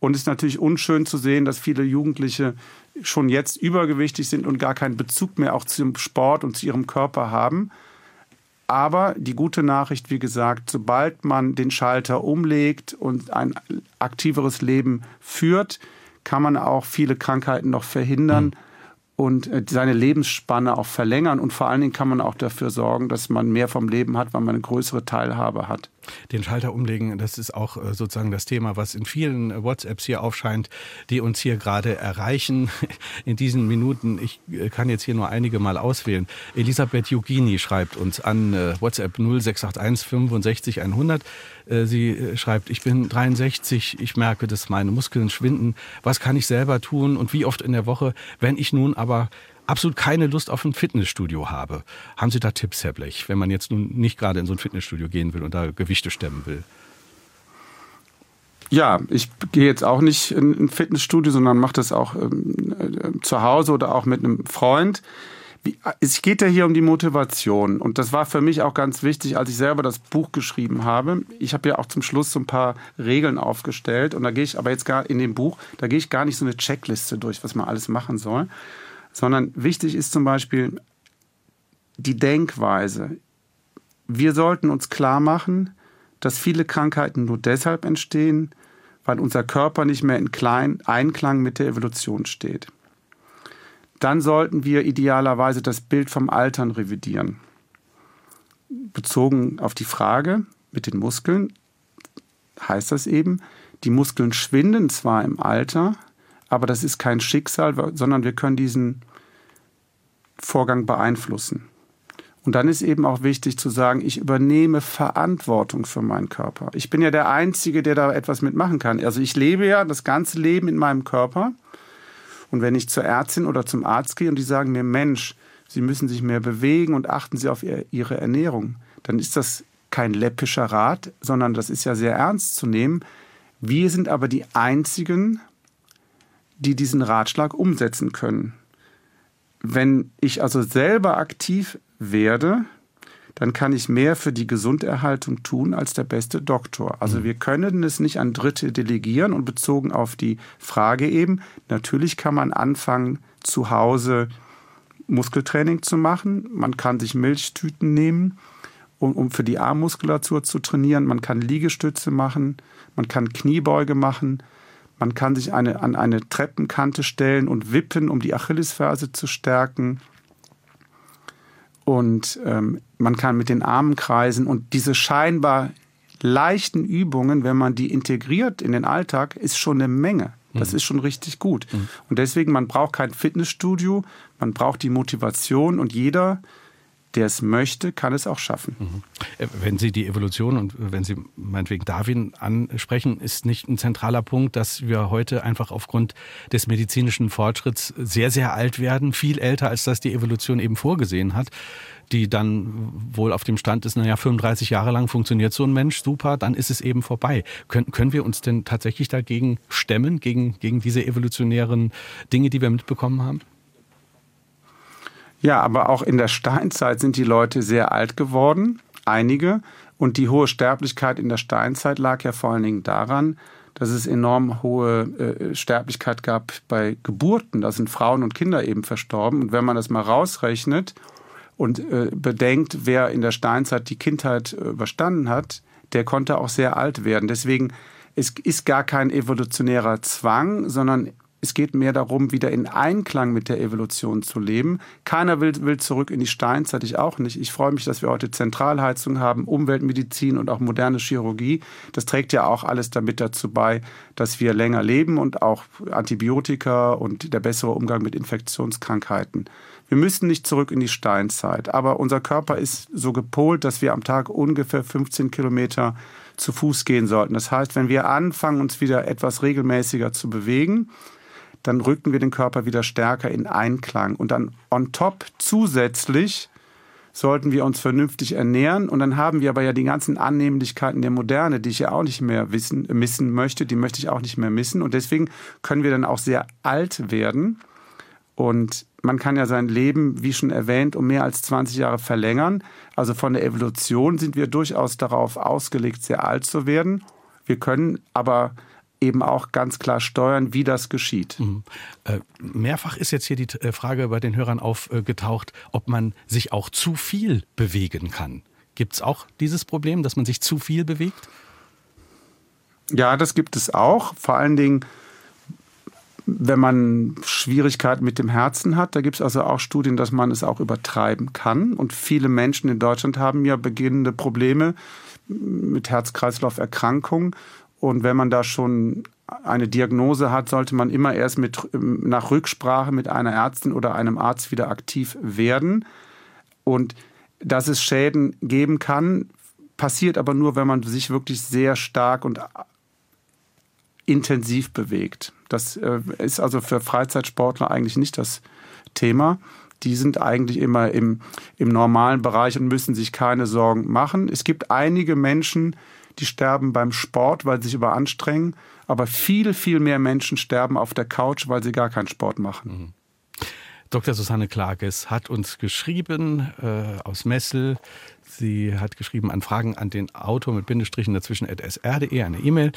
Und es ist natürlich unschön zu sehen, dass viele Jugendliche schon jetzt übergewichtig sind und gar keinen Bezug mehr auch zum Sport und zu ihrem Körper haben. Aber die gute Nachricht, wie gesagt, sobald man den Schalter umlegt und ein aktiveres Leben führt, kann man auch viele Krankheiten noch verhindern. Mhm und äh, seine Lebensspanne auch verlängern. Und vor allen Dingen kann man auch dafür sorgen, dass man mehr vom Leben hat, weil man eine größere Teilhabe hat. Den Schalter umlegen, das ist auch äh, sozusagen das Thema, was in vielen äh, WhatsApps hier aufscheint, die uns hier gerade erreichen in diesen Minuten. Ich kann jetzt hier nur einige mal auswählen. Elisabeth Jugini schreibt uns an WhatsApp 0681 65 100. Sie schreibt, ich bin 63, ich merke, dass meine Muskeln schwinden. Was kann ich selber tun und wie oft in der Woche, wenn ich nun aber absolut keine Lust auf ein Fitnessstudio habe. Haben Sie da Tipps, Herr Blech, wenn man jetzt nun nicht gerade in so ein Fitnessstudio gehen will und da Gewichte stemmen will? Ja, ich gehe jetzt auch nicht in ein Fitnessstudio, sondern mache das auch ähm, äh, zu Hause oder auch mit einem Freund. Es geht ja hier um die Motivation. Und das war für mich auch ganz wichtig, als ich selber das Buch geschrieben habe. Ich habe ja auch zum Schluss so ein paar Regeln aufgestellt. Und da gehe ich aber jetzt gar in dem Buch, da gehe ich gar nicht so eine Checkliste durch, was man alles machen soll. Sondern wichtig ist zum Beispiel die Denkweise. Wir sollten uns klar machen, dass viele Krankheiten nur deshalb entstehen, weil unser Körper nicht mehr in Einklang mit der Evolution steht dann sollten wir idealerweise das Bild vom Altern revidieren. Bezogen auf die Frage mit den Muskeln heißt das eben, die Muskeln schwinden zwar im Alter, aber das ist kein Schicksal, sondern wir können diesen Vorgang beeinflussen. Und dann ist eben auch wichtig zu sagen, ich übernehme Verantwortung für meinen Körper. Ich bin ja der Einzige, der da etwas mitmachen kann. Also ich lebe ja das ganze Leben in meinem Körper und wenn ich zur Ärztin oder zum Arzt gehe und die sagen mir, Mensch, Sie müssen sich mehr bewegen und achten Sie auf Ihre Ernährung, dann ist das kein läppischer Rat, sondern das ist ja sehr ernst zu nehmen. Wir sind aber die Einzigen, die diesen Ratschlag umsetzen können. Wenn ich also selber aktiv werde, dann kann ich mehr für die Gesunderhaltung tun als der beste Doktor. Also mhm. wir können es nicht an Dritte delegieren und bezogen auf die Frage eben, natürlich kann man anfangen, zu Hause Muskeltraining zu machen. Man kann sich Milchtüten nehmen, um, um für die Armmuskulatur zu trainieren. Man kann Liegestütze machen, man kann Kniebeuge machen. Man kann sich eine, an eine Treppenkante stellen und wippen, um die Achillesferse zu stärken. Und ähm, man kann mit den Armen kreisen. Und diese scheinbar leichten Übungen, wenn man die integriert in den Alltag, ist schon eine Menge. Das mhm. ist schon richtig gut. Mhm. Und deswegen, man braucht kein Fitnessstudio, man braucht die Motivation und jeder, der es möchte, kann es auch schaffen. Mhm. Äh, wenn Sie die Evolution und wenn Sie meinetwegen Darwin ansprechen, ist nicht ein zentraler Punkt, dass wir heute einfach aufgrund des medizinischen Fortschritts sehr, sehr alt werden, viel älter, als das die Evolution eben vorgesehen hat, die dann wohl auf dem Stand ist, naja, 35 Jahre lang funktioniert so ein Mensch, super, dann ist es eben vorbei. Können, können wir uns denn tatsächlich dagegen stemmen, gegen, gegen diese evolutionären Dinge, die wir mitbekommen haben? Ja, aber auch in der Steinzeit sind die Leute sehr alt geworden, einige. Und die hohe Sterblichkeit in der Steinzeit lag ja vor allen Dingen daran, dass es enorm hohe äh, Sterblichkeit gab bei Geburten. Da sind Frauen und Kinder eben verstorben. Und wenn man das mal rausrechnet und äh, bedenkt, wer in der Steinzeit die Kindheit äh, überstanden hat, der konnte auch sehr alt werden. Deswegen es ist gar kein evolutionärer Zwang, sondern es geht mehr darum, wieder in Einklang mit der Evolution zu leben. Keiner will, will zurück in die Steinzeit, ich auch nicht. Ich freue mich, dass wir heute Zentralheizung haben, Umweltmedizin und auch moderne Chirurgie. Das trägt ja auch alles damit dazu bei, dass wir länger leben und auch Antibiotika und der bessere Umgang mit Infektionskrankheiten. Wir müssen nicht zurück in die Steinzeit, aber unser Körper ist so gepolt, dass wir am Tag ungefähr 15 Kilometer zu Fuß gehen sollten. Das heißt, wenn wir anfangen, uns wieder etwas regelmäßiger zu bewegen, dann rücken wir den Körper wieder stärker in Einklang. Und dann on top zusätzlich sollten wir uns vernünftig ernähren. Und dann haben wir aber ja die ganzen Annehmlichkeiten der Moderne, die ich ja auch nicht mehr wissen, missen möchte, die möchte ich auch nicht mehr missen. Und deswegen können wir dann auch sehr alt werden. Und man kann ja sein Leben, wie schon erwähnt, um mehr als 20 Jahre verlängern. Also von der Evolution sind wir durchaus darauf ausgelegt, sehr alt zu werden. Wir können aber eben auch ganz klar steuern, wie das geschieht. Mhm. Äh, mehrfach ist jetzt hier die äh, Frage bei den Hörern aufgetaucht, ob man sich auch zu viel bewegen kann. Gibt es auch dieses Problem, dass man sich zu viel bewegt? Ja, das gibt es auch. Vor allen Dingen, wenn man Schwierigkeiten mit dem Herzen hat. Da gibt es also auch Studien, dass man es auch übertreiben kann. Und viele Menschen in Deutschland haben ja beginnende Probleme mit Herz-Kreislauf-Erkrankungen. Und wenn man da schon eine Diagnose hat, sollte man immer erst mit, nach Rücksprache mit einer Ärztin oder einem Arzt wieder aktiv werden. Und dass es Schäden geben kann, passiert aber nur, wenn man sich wirklich sehr stark und intensiv bewegt. Das äh, ist also für Freizeitsportler eigentlich nicht das Thema. Die sind eigentlich immer im, im normalen Bereich und müssen sich keine Sorgen machen. Es gibt einige Menschen, die sterben beim Sport, weil sie sich überanstrengen. Aber viel, viel mehr Menschen sterben auf der Couch, weil sie gar keinen Sport machen. Mhm. Dr. Susanne Klages hat uns geschrieben äh, aus Messel. Sie hat geschrieben an Fragen an den Autor mit Bindestrichen dazwischen at sr.de, eine E-Mail.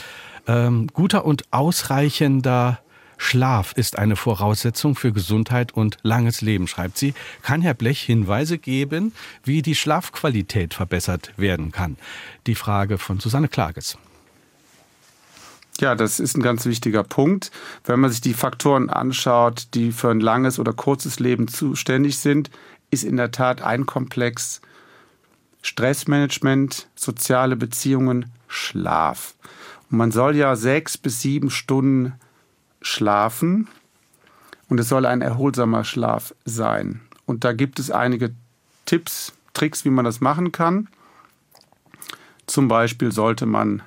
Ähm, guter und ausreichender Schlaf ist eine Voraussetzung für Gesundheit und langes Leben, schreibt sie. Kann Herr Blech Hinweise geben, wie die Schlafqualität verbessert werden kann? Die Frage von Susanne Klages. Ja, das ist ein ganz wichtiger Punkt. Wenn man sich die Faktoren anschaut, die für ein langes oder kurzes Leben zuständig sind, ist in der Tat ein Komplex Stressmanagement, soziale Beziehungen, Schlaf. Und man soll ja sechs bis sieben Stunden schlafen und es soll ein erholsamer Schlaf sein. Und da gibt es einige Tipps, Tricks, wie man das machen kann. Zum Beispiel sollte man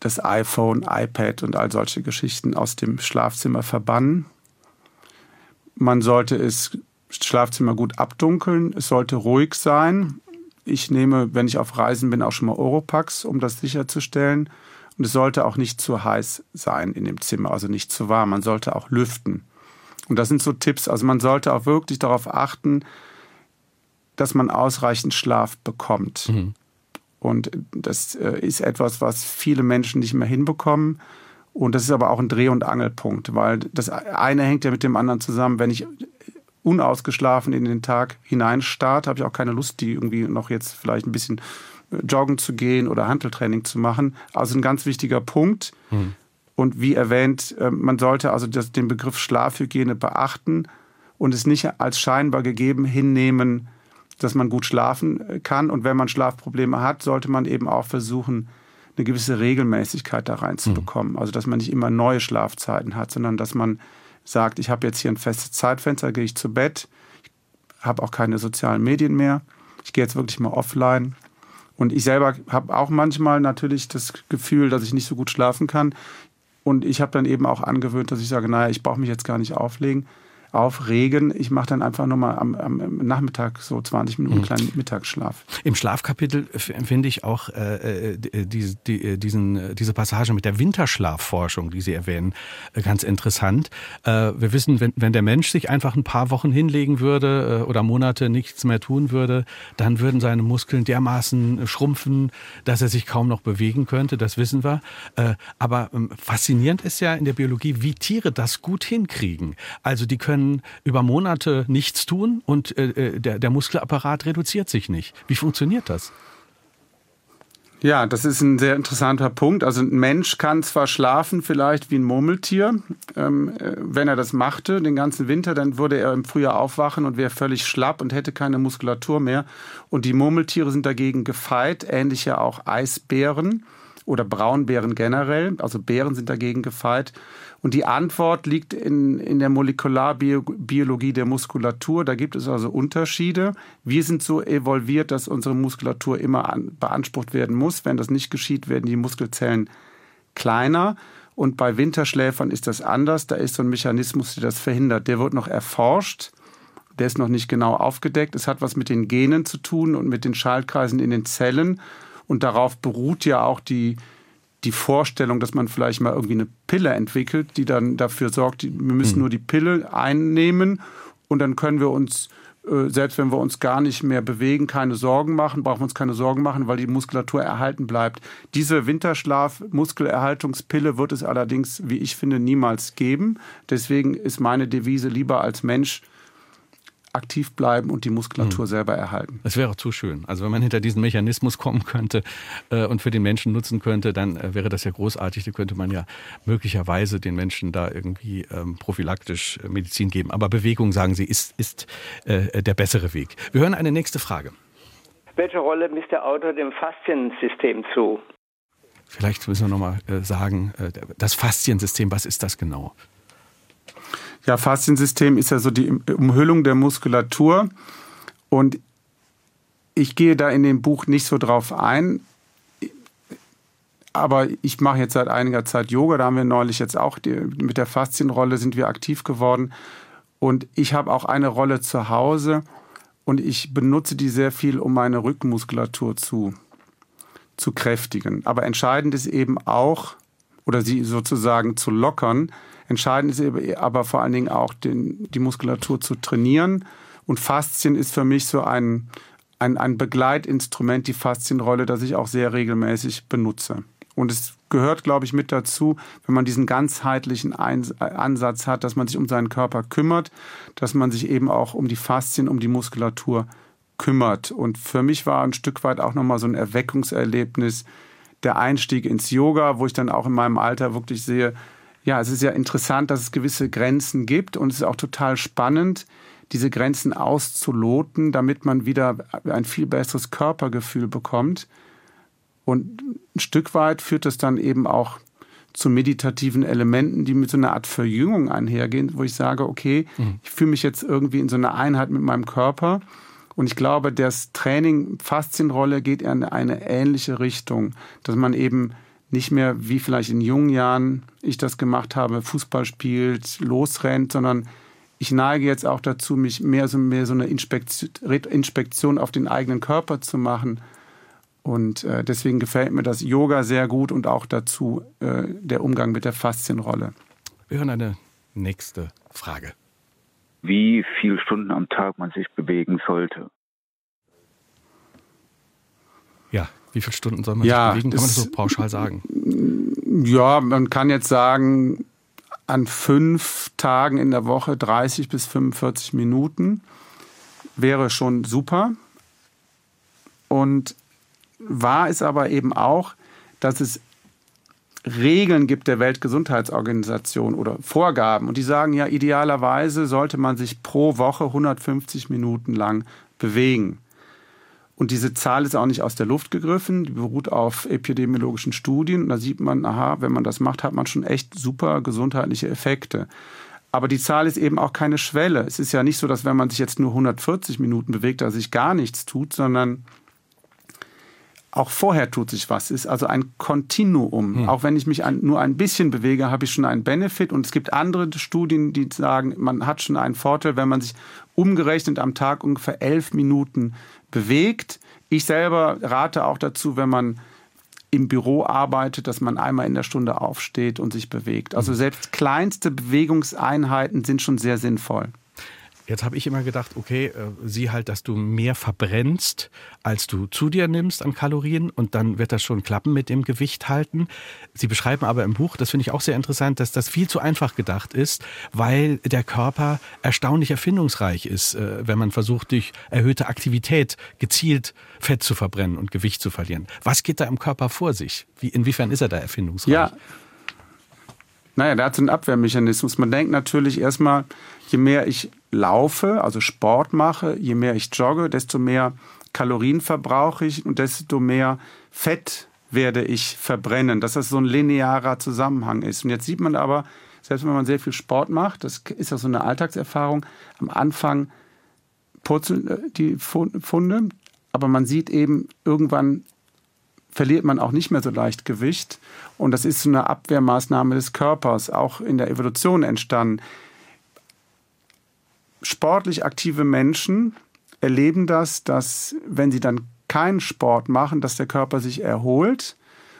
das iPhone, iPad und all solche Geschichten aus dem Schlafzimmer verbannen. Man sollte es Schlafzimmer gut abdunkeln. Es sollte ruhig sein. Ich nehme, wenn ich auf Reisen bin, auch schon mal Oropax, um das sicherzustellen. Und es sollte auch nicht zu heiß sein in dem Zimmer, also nicht zu warm. Man sollte auch lüften. Und das sind so Tipps. Also man sollte auch wirklich darauf achten, dass man ausreichend Schlaf bekommt. Mhm. Und das äh, ist etwas, was viele Menschen nicht mehr hinbekommen. Und das ist aber auch ein Dreh- und Angelpunkt, weil das eine hängt ja mit dem anderen zusammen. Wenn ich unausgeschlafen in den Tag hineinstarte, habe ich auch keine Lust, die irgendwie noch jetzt vielleicht ein bisschen joggen zu gehen oder Handeltraining zu machen. Also ein ganz wichtiger Punkt. Hm. Und wie erwähnt, äh, man sollte also das, den Begriff Schlafhygiene beachten und es nicht als scheinbar gegeben hinnehmen, dass man gut schlafen äh, kann. Und wenn man Schlafprobleme hat, sollte man eben auch versuchen, eine gewisse Regelmäßigkeit da reinzubekommen. Mhm. Also dass man nicht immer neue Schlafzeiten hat, sondern dass man sagt, ich habe jetzt hier ein festes Zeitfenster, gehe ich zu Bett, ich habe auch keine sozialen Medien mehr, ich gehe jetzt wirklich mal offline. Und ich selber habe auch manchmal natürlich das Gefühl, dass ich nicht so gut schlafen kann. Und ich habe dann eben auch angewöhnt, dass ich sage, naja, ich brauche mich jetzt gar nicht auflegen, aufregen. Ich mache dann einfach nur mal am, am, Nachmittag so 20 Minuten mhm. kleinen Mittagsschlaf. Im Schlafkapitel finde ich auch äh, äh die, die, äh, diesen, äh, diese Passage mit der Winterschlafforschung, die Sie erwähnen, ganz interessant. Äh, wir wissen, wenn, wenn der Mensch sich einfach ein paar Wochen hinlegen würde äh, oder Monate nichts mehr tun würde, dann würden seine Muskeln dermaßen schrumpfen, dass er sich kaum noch bewegen könnte. Das wissen wir. aber ähm, faszinierend ist ja in der Biologie, wie Tiere das gut hinkriegen. Also die können können über Monate nichts tun und äh, äh, der, der Muskelapparat reduziert sich nicht. Wie funktioniert das? Ja, das ist ein sehr interessanter Punkt. Also ein Mensch kann zwar schlafen, vielleicht wie ein Murmeltier. Ähm, äh, wenn er das machte, den ganzen Winter, dann würde er im Frühjahr aufwachen und wäre völlig schlapp und hätte keine Muskulatur mehr. Und die Murmeltiere sind dagegen gefeit, ähnlich ja auch Eisbären oder Braunbären generell. Also Bären sind dagegen gefeit. Und die Antwort liegt in, in der Molekularbiologie der Muskulatur. Da gibt es also Unterschiede. Wir sind so evolviert, dass unsere Muskulatur immer an, beansprucht werden muss. Wenn das nicht geschieht, werden die Muskelzellen kleiner. Und bei Winterschläfern ist das anders. Da ist so ein Mechanismus, der das verhindert. Der wird noch erforscht. Der ist noch nicht genau aufgedeckt. Es hat was mit den Genen zu tun und mit den Schaltkreisen in den Zellen. Und darauf beruht ja auch die, die Vorstellung, dass man vielleicht mal irgendwie eine Pille entwickelt, die dann dafür sorgt, wir müssen mhm. nur die Pille einnehmen und dann können wir uns, äh, selbst wenn wir uns gar nicht mehr bewegen, keine Sorgen machen, brauchen wir uns keine Sorgen machen, weil die Muskulatur erhalten bleibt. Diese Winterschlaf-Muskelerhaltungspille wird es allerdings, wie ich finde, niemals geben. Deswegen ist meine Devise lieber als Mensch aktiv bleiben und die Muskulatur mhm. selber erhalten. Das wäre zu schön. Also wenn man hinter diesen Mechanismus kommen könnte äh, und für den Menschen nutzen könnte, dann äh, wäre das ja großartig. Da könnte man ja möglicherweise den Menschen da irgendwie ähm, prophylaktisch äh, Medizin geben. Aber Bewegung, sagen Sie, ist, ist äh, der bessere Weg. Wir hören eine nächste Frage. Welche Rolle misst der Autor dem Fasziensystem zu? Vielleicht müssen wir nochmal äh, sagen, äh, das Fasziensystem, was ist das genau? Ja, Fasziensystem ist ja so die Umhüllung der Muskulatur. Und ich gehe da in dem Buch nicht so drauf ein. Aber ich mache jetzt seit einiger Zeit Yoga. Da haben wir neulich jetzt auch die, mit der Faszienrolle sind wir aktiv geworden. Und ich habe auch eine Rolle zu Hause und ich benutze die sehr viel, um meine Rückenmuskulatur zu, zu kräftigen. Aber entscheidend ist eben auch, oder sie sozusagen zu lockern, Entscheidend ist aber vor allen Dingen auch den, die Muskulatur zu trainieren. Und Faszien ist für mich so ein, ein, ein Begleitinstrument, die Faszienrolle, das ich auch sehr regelmäßig benutze. Und es gehört, glaube ich, mit dazu, wenn man diesen ganzheitlichen Ansatz hat, dass man sich um seinen Körper kümmert, dass man sich eben auch um die Faszien, um die Muskulatur kümmert. Und für mich war ein Stück weit auch nochmal so ein Erweckungserlebnis der Einstieg ins Yoga, wo ich dann auch in meinem Alter wirklich sehe, ja, es ist ja interessant, dass es gewisse Grenzen gibt und es ist auch total spannend, diese Grenzen auszuloten, damit man wieder ein viel besseres Körpergefühl bekommt. Und ein Stück weit führt das dann eben auch zu meditativen Elementen, die mit so einer Art Verjüngung einhergehen, wo ich sage, okay, mhm. ich fühle mich jetzt irgendwie in so einer Einheit mit meinem Körper. Und ich glaube, das Training Faszienrolle geht in eine ähnliche Richtung, dass man eben nicht mehr, wie vielleicht in jungen Jahren ich das gemacht habe, Fußball spielt, losrennt, sondern ich neige jetzt auch dazu, mich mehr so, mehr so eine Inspektion auf den eigenen Körper zu machen. Und äh, deswegen gefällt mir das Yoga sehr gut und auch dazu äh, der Umgang mit der Faszienrolle. Wir hören eine nächste Frage. Wie viele Stunden am Tag man sich bewegen sollte? Ja, wie viele Stunden soll man ja, sich bewegen? Kann man das so pauschal sagen? Ja, man kann jetzt sagen, an fünf Tagen in der Woche 30 bis 45 Minuten wäre schon super. Und wahr ist aber eben auch, dass es Regeln gibt der Weltgesundheitsorganisation oder Vorgaben. Und die sagen ja, idealerweise sollte man sich pro Woche 150 Minuten lang bewegen. Und diese Zahl ist auch nicht aus der Luft gegriffen, die beruht auf epidemiologischen Studien. Und da sieht man, aha, wenn man das macht, hat man schon echt super gesundheitliche Effekte. Aber die Zahl ist eben auch keine Schwelle. Es ist ja nicht so, dass wenn man sich jetzt nur 140 Minuten bewegt, dass sich gar nichts tut, sondern auch vorher tut sich was. Es ist also ein Kontinuum. Hm. Auch wenn ich mich nur ein bisschen bewege, habe ich schon einen Benefit. Und es gibt andere Studien, die sagen, man hat schon einen Vorteil, wenn man sich umgerechnet am Tag ungefähr elf Minuten bewegt. Ich selber rate auch dazu, wenn man im Büro arbeitet, dass man einmal in der Stunde aufsteht und sich bewegt. Also selbst kleinste Bewegungseinheiten sind schon sehr sinnvoll. Jetzt habe ich immer gedacht, okay, äh, sieh halt, dass du mehr verbrennst, als du zu dir nimmst an Kalorien und dann wird das schon klappen mit dem Gewicht halten. Sie beschreiben aber im Buch, das finde ich auch sehr interessant, dass das viel zu einfach gedacht ist, weil der Körper erstaunlich erfindungsreich ist, äh, wenn man versucht, durch erhöhte Aktivität gezielt Fett zu verbrennen und Gewicht zu verlieren. Was geht da im Körper vor sich? Wie, inwiefern ist er da erfindungsreich? Ja. Naja, der hat so einen Abwehrmechanismus. Man denkt natürlich erstmal, je mehr ich laufe, also Sport mache, je mehr ich jogge, desto mehr Kalorien verbrauche ich und desto mehr Fett werde ich verbrennen, dass das so ein linearer Zusammenhang ist. Und jetzt sieht man aber, selbst wenn man sehr viel Sport macht, das ist ja so eine Alltagserfahrung, am Anfang purzeln äh, die Funde, aber man sieht eben, irgendwann verliert man auch nicht mehr so leicht Gewicht. Und das ist so eine Abwehrmaßnahme des Körpers, auch in der Evolution entstanden sportlich aktive Menschen erleben das, dass wenn sie dann keinen Sport machen, dass der Körper sich erholt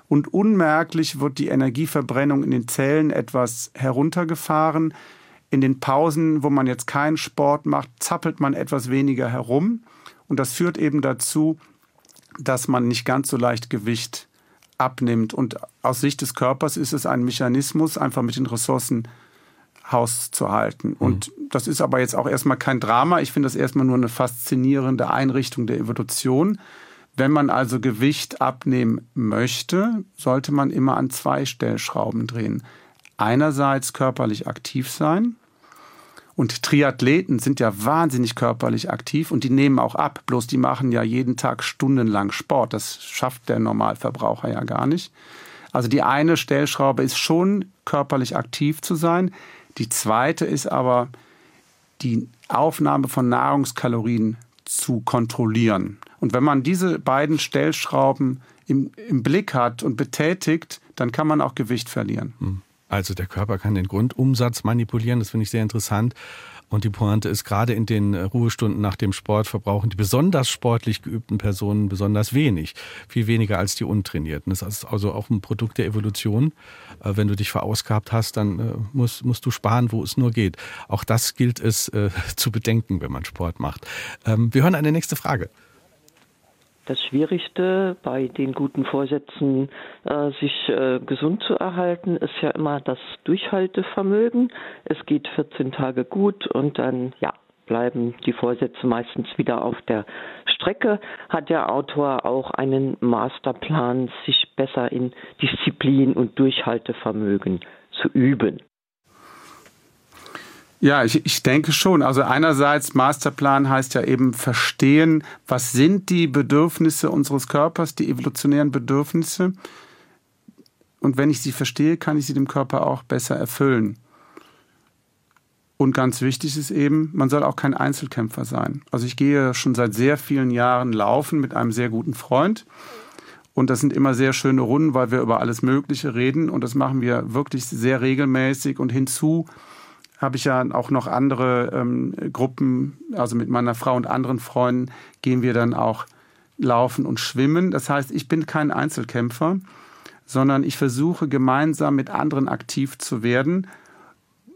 und unmerklich wird die Energieverbrennung in den Zellen etwas heruntergefahren. In den Pausen, wo man jetzt keinen Sport macht, zappelt man etwas weniger herum und das führt eben dazu, dass man nicht ganz so leicht Gewicht abnimmt. Und aus Sicht des Körpers ist es ein Mechanismus, einfach mit den Ressourcen Haus zu halten. Und mhm. das ist aber jetzt auch erstmal kein Drama. Ich finde das erstmal nur eine faszinierende Einrichtung der Evolution. Wenn man also Gewicht abnehmen möchte, sollte man immer an zwei Stellschrauben drehen. Einerseits körperlich aktiv sein. Und Triathleten sind ja wahnsinnig körperlich aktiv und die nehmen auch ab. Bloß die machen ja jeden Tag stundenlang Sport. Das schafft der Normalverbraucher ja gar nicht. Also die eine Stellschraube ist schon körperlich aktiv zu sein. Die zweite ist aber die Aufnahme von Nahrungskalorien zu kontrollieren. Und wenn man diese beiden Stellschrauben im, im Blick hat und betätigt, dann kann man auch Gewicht verlieren. Hm. Also der Körper kann den Grundumsatz manipulieren, das finde ich sehr interessant. Und die Pointe ist, gerade in den Ruhestunden nach dem Sport verbrauchen die besonders sportlich geübten Personen besonders wenig. Viel weniger als die Untrainierten. Das ist also auch ein Produkt der Evolution. Äh, wenn du dich verausgabt hast, dann äh, musst, musst du sparen, wo es nur geht. Auch das gilt es äh, zu bedenken, wenn man Sport macht. Ähm, wir hören eine nächste Frage. Das Schwierigste bei den guten Vorsätzen, äh, sich äh, gesund zu erhalten, ist ja immer das Durchhaltevermögen. Es geht 14 Tage gut und dann, ja, bleiben die Vorsätze meistens wieder auf der Strecke. Hat der Autor auch einen Masterplan, sich besser in Disziplin und Durchhaltevermögen zu üben? Ja, ich, ich denke schon. Also einerseits Masterplan heißt ja eben verstehen, was sind die Bedürfnisse unseres Körpers, die evolutionären Bedürfnisse. Und wenn ich sie verstehe, kann ich sie dem Körper auch besser erfüllen. Und ganz wichtig ist eben, man soll auch kein Einzelkämpfer sein. Also ich gehe schon seit sehr vielen Jahren laufen mit einem sehr guten Freund. Und das sind immer sehr schöne Runden, weil wir über alles Mögliche reden. Und das machen wir wirklich sehr regelmäßig. Und hinzu habe ich ja auch noch andere ähm, Gruppen, also mit meiner Frau und anderen Freunden gehen wir dann auch laufen und schwimmen. Das heißt, ich bin kein Einzelkämpfer, sondern ich versuche gemeinsam mit anderen aktiv zu werden.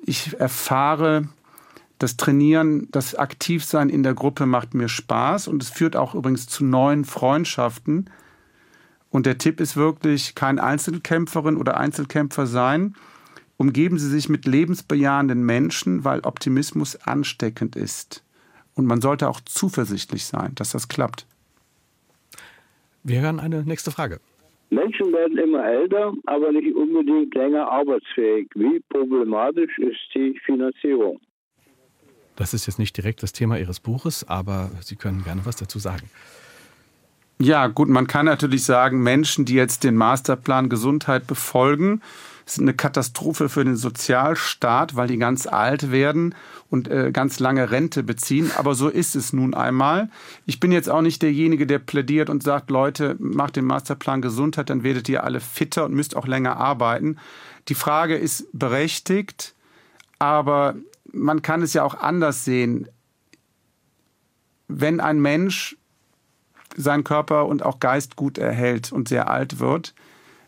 Ich erfahre, das Trainieren, das Aktivsein in der Gruppe macht mir Spaß und es führt auch übrigens zu neuen Freundschaften. Und der Tipp ist wirklich, kein Einzelkämpferin oder Einzelkämpfer sein, umgeben Sie sich mit lebensbejahenden Menschen, weil Optimismus ansteckend ist. Und man sollte auch zuversichtlich sein, dass das klappt. Wir hören eine nächste Frage. Menschen werden immer älter, aber nicht unbedingt länger arbeitsfähig. Wie problematisch ist die Finanzierung? Das ist jetzt nicht direkt das Thema Ihres Buches, aber Sie können gerne was dazu sagen. Ja, gut, man kann natürlich sagen, Menschen, die jetzt den Masterplan Gesundheit befolgen, sind eine Katastrophe für den Sozialstaat, weil die ganz alt werden und äh, ganz lange Rente beziehen. Aber so ist es nun einmal. Ich bin jetzt auch nicht derjenige, der plädiert und sagt, Leute, macht den Masterplan Gesundheit, dann werdet ihr alle fitter und müsst auch länger arbeiten. Die Frage ist berechtigt, aber man kann es ja auch anders sehen. Wenn ein Mensch seinen Körper und auch Geist gut erhält und sehr alt wird,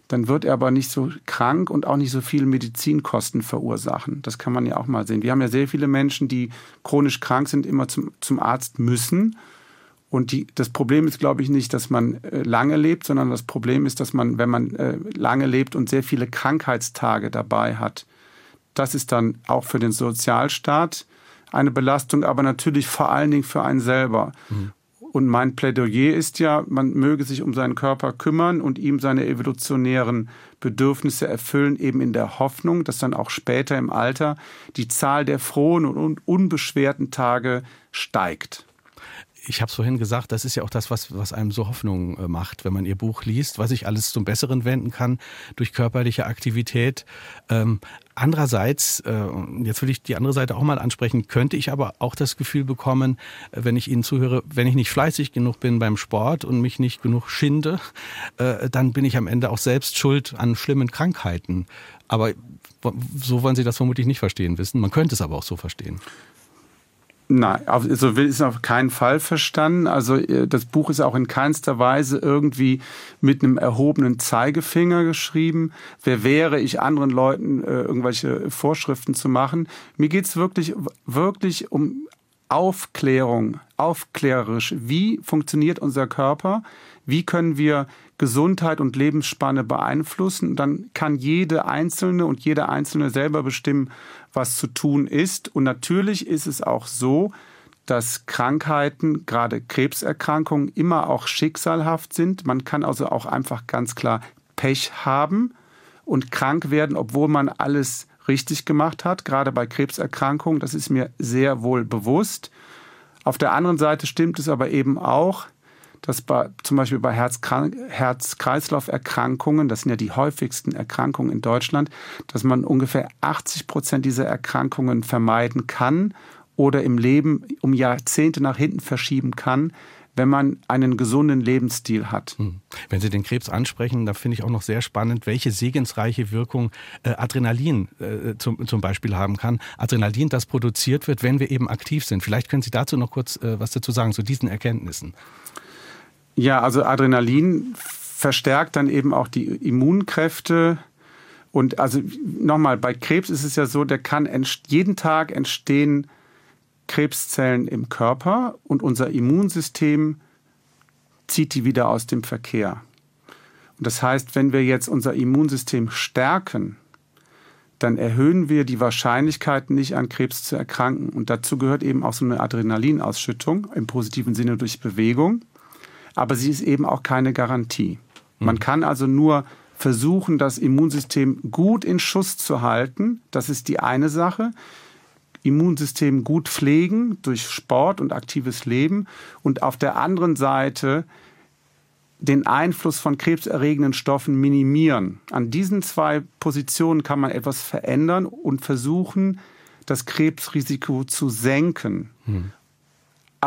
dann wird er aber nicht so krank und auch nicht so viel Medizinkosten verursachen. Das kann man ja auch mal sehen. Wir haben ja sehr viele Menschen, die chronisch krank sind, immer zum, zum Arzt müssen. Und die, das Problem ist, glaube ich, nicht, dass man äh, lange lebt, sondern das Problem ist, dass man, wenn man äh, lange lebt und sehr viele Krankheitstage dabei hat, das ist dann auch für den Sozialstaat eine Belastung, aber natürlich vor allen Dingen für einen selber. Mhm. Und mein Plädoyer ist ja, man möge sich um seinen Körper kümmern und ihm seine evolutionären Bedürfnisse erfüllen, eben in der Hoffnung, dass dann auch später im Alter die Zahl der frohen und unbeschwerten Tage steigt ich habe es vorhin gesagt, das ist ja auch das, was, was einem so Hoffnung äh, macht, wenn man ihr Buch liest, was sich alles zum Besseren wenden kann durch körperliche Aktivität. Ähm, andererseits, äh, jetzt will ich die andere Seite auch mal ansprechen, könnte ich aber auch das Gefühl bekommen, äh, wenn ich Ihnen zuhöre, wenn ich nicht fleißig genug bin beim Sport und mich nicht genug schinde, äh, dann bin ich am Ende auch selbst schuld an schlimmen Krankheiten. Aber so wollen Sie das vermutlich nicht verstehen wissen. Man könnte es aber auch so verstehen. Nein, so will es auf keinen Fall verstanden. Also äh, das Buch ist auch in keinster Weise irgendwie mit einem erhobenen Zeigefinger geschrieben. Wer wäre ich, anderen Leuten äh, irgendwelche Vorschriften zu machen? Mir geht's wirklich, wirklich um Aufklärung, aufklärerisch. Wie funktioniert unser Körper? Wie können wir Gesundheit und Lebensspanne beeinflussen? Dann kann jede Einzelne und jeder Einzelne selber bestimmen, was zu tun ist. Und natürlich ist es auch so, dass Krankheiten, gerade Krebserkrankungen, immer auch schicksalhaft sind. Man kann also auch einfach ganz klar Pech haben und krank werden, obwohl man alles richtig gemacht hat, gerade bei Krebserkrankungen. Das ist mir sehr wohl bewusst. Auf der anderen Seite stimmt es aber eben auch, dass bei, zum Beispiel bei Herz-Kreislauf-Erkrankungen, das sind ja die häufigsten Erkrankungen in Deutschland, dass man ungefähr 80 Prozent dieser Erkrankungen vermeiden kann oder im Leben um Jahrzehnte nach hinten verschieben kann, wenn man einen gesunden Lebensstil hat. Hm. Wenn Sie den Krebs ansprechen, da finde ich auch noch sehr spannend, welche segensreiche Wirkung äh, Adrenalin äh, zum, zum Beispiel haben kann. Adrenalin, das produziert wird, wenn wir eben aktiv sind. Vielleicht können Sie dazu noch kurz äh, was dazu sagen, zu diesen Erkenntnissen. Ja, also Adrenalin verstärkt dann eben auch die Immunkräfte. Und also nochmal, bei Krebs ist es ja so, der kann jeden Tag entstehen Krebszellen im Körper und unser Immunsystem zieht die wieder aus dem Verkehr. Und das heißt, wenn wir jetzt unser Immunsystem stärken, dann erhöhen wir die Wahrscheinlichkeit, nicht an Krebs zu erkranken. Und dazu gehört eben auch so eine Adrenalinausschüttung im positiven Sinne durch Bewegung. Aber sie ist eben auch keine Garantie. Man hm. kann also nur versuchen, das Immunsystem gut in Schuss zu halten. Das ist die eine Sache. Immunsystem gut pflegen durch Sport und aktives Leben und auf der anderen Seite den Einfluss von krebserregenden Stoffen minimieren. An diesen zwei Positionen kann man etwas verändern und versuchen, das Krebsrisiko zu senken. Hm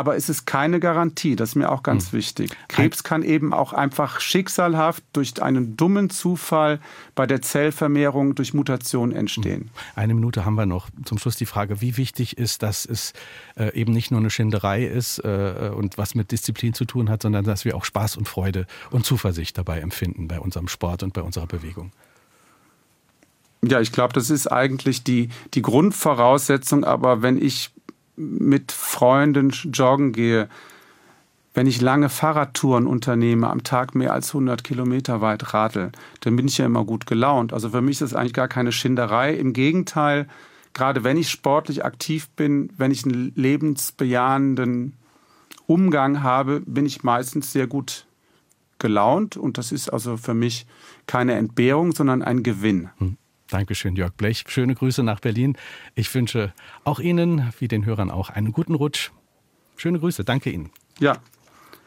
aber es ist keine Garantie. Das ist mir auch ganz hm. wichtig. Krebs kann eben auch einfach schicksalhaft durch einen dummen Zufall bei der Zellvermehrung durch Mutation entstehen. Hm. Eine Minute haben wir noch. Zum Schluss die Frage, wie wichtig ist, dass es äh, eben nicht nur eine Schinderei ist äh, und was mit Disziplin zu tun hat, sondern dass wir auch Spaß und Freude und Zuversicht dabei empfinden bei unserem Sport und bei unserer Bewegung. Ja, ich glaube, das ist eigentlich die, die Grundvoraussetzung. Aber wenn ich mit Freunden joggen gehe, wenn ich lange Fahrradtouren unternehme, am Tag mehr als 100 Kilometer weit radel, dann bin ich ja immer gut gelaunt. Also für mich ist das eigentlich gar keine Schinderei. Im Gegenteil, gerade wenn ich sportlich aktiv bin, wenn ich einen lebensbejahenden Umgang habe, bin ich meistens sehr gut gelaunt. Und das ist also für mich keine Entbehrung, sondern ein Gewinn. Hm. Dankeschön, Jörg Blech. Schöne Grüße nach Berlin. Ich wünsche auch Ihnen, wie den Hörern auch, einen guten Rutsch. Schöne Grüße. Danke Ihnen. Ja,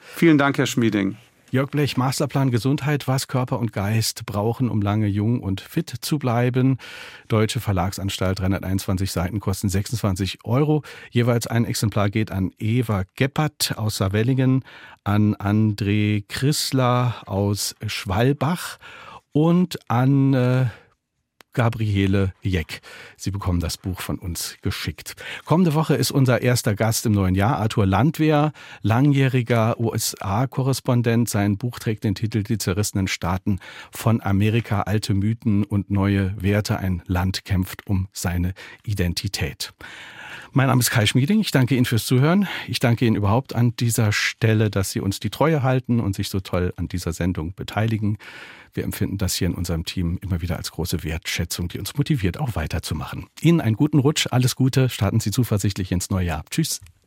vielen Dank, Herr Schmieding. Jörg Blech, Masterplan Gesundheit, was Körper und Geist brauchen, um lange jung und fit zu bleiben. Deutsche Verlagsanstalt, 321 Seiten, kosten 26 Euro. Jeweils ein Exemplar geht an Eva Geppert aus Savellingen, an André Chrisler aus Schwalbach und an äh, Gabriele Jeck. Sie bekommen das Buch von uns geschickt. Kommende Woche ist unser erster Gast im neuen Jahr, Arthur Landwehr, langjähriger USA-Korrespondent. Sein Buch trägt den Titel Die zerrissenen Staaten von Amerika, alte Mythen und neue Werte. Ein Land kämpft um seine Identität. Mein Name ist Kai Schmieding. Ich danke Ihnen fürs Zuhören. Ich danke Ihnen überhaupt an dieser Stelle, dass Sie uns die Treue halten und sich so toll an dieser Sendung beteiligen. Wir empfinden das hier in unserem Team immer wieder als große Wertschätzung, die uns motiviert, auch weiterzumachen. Ihnen einen guten Rutsch, alles Gute, starten Sie zuversichtlich ins neue Jahr. Tschüss.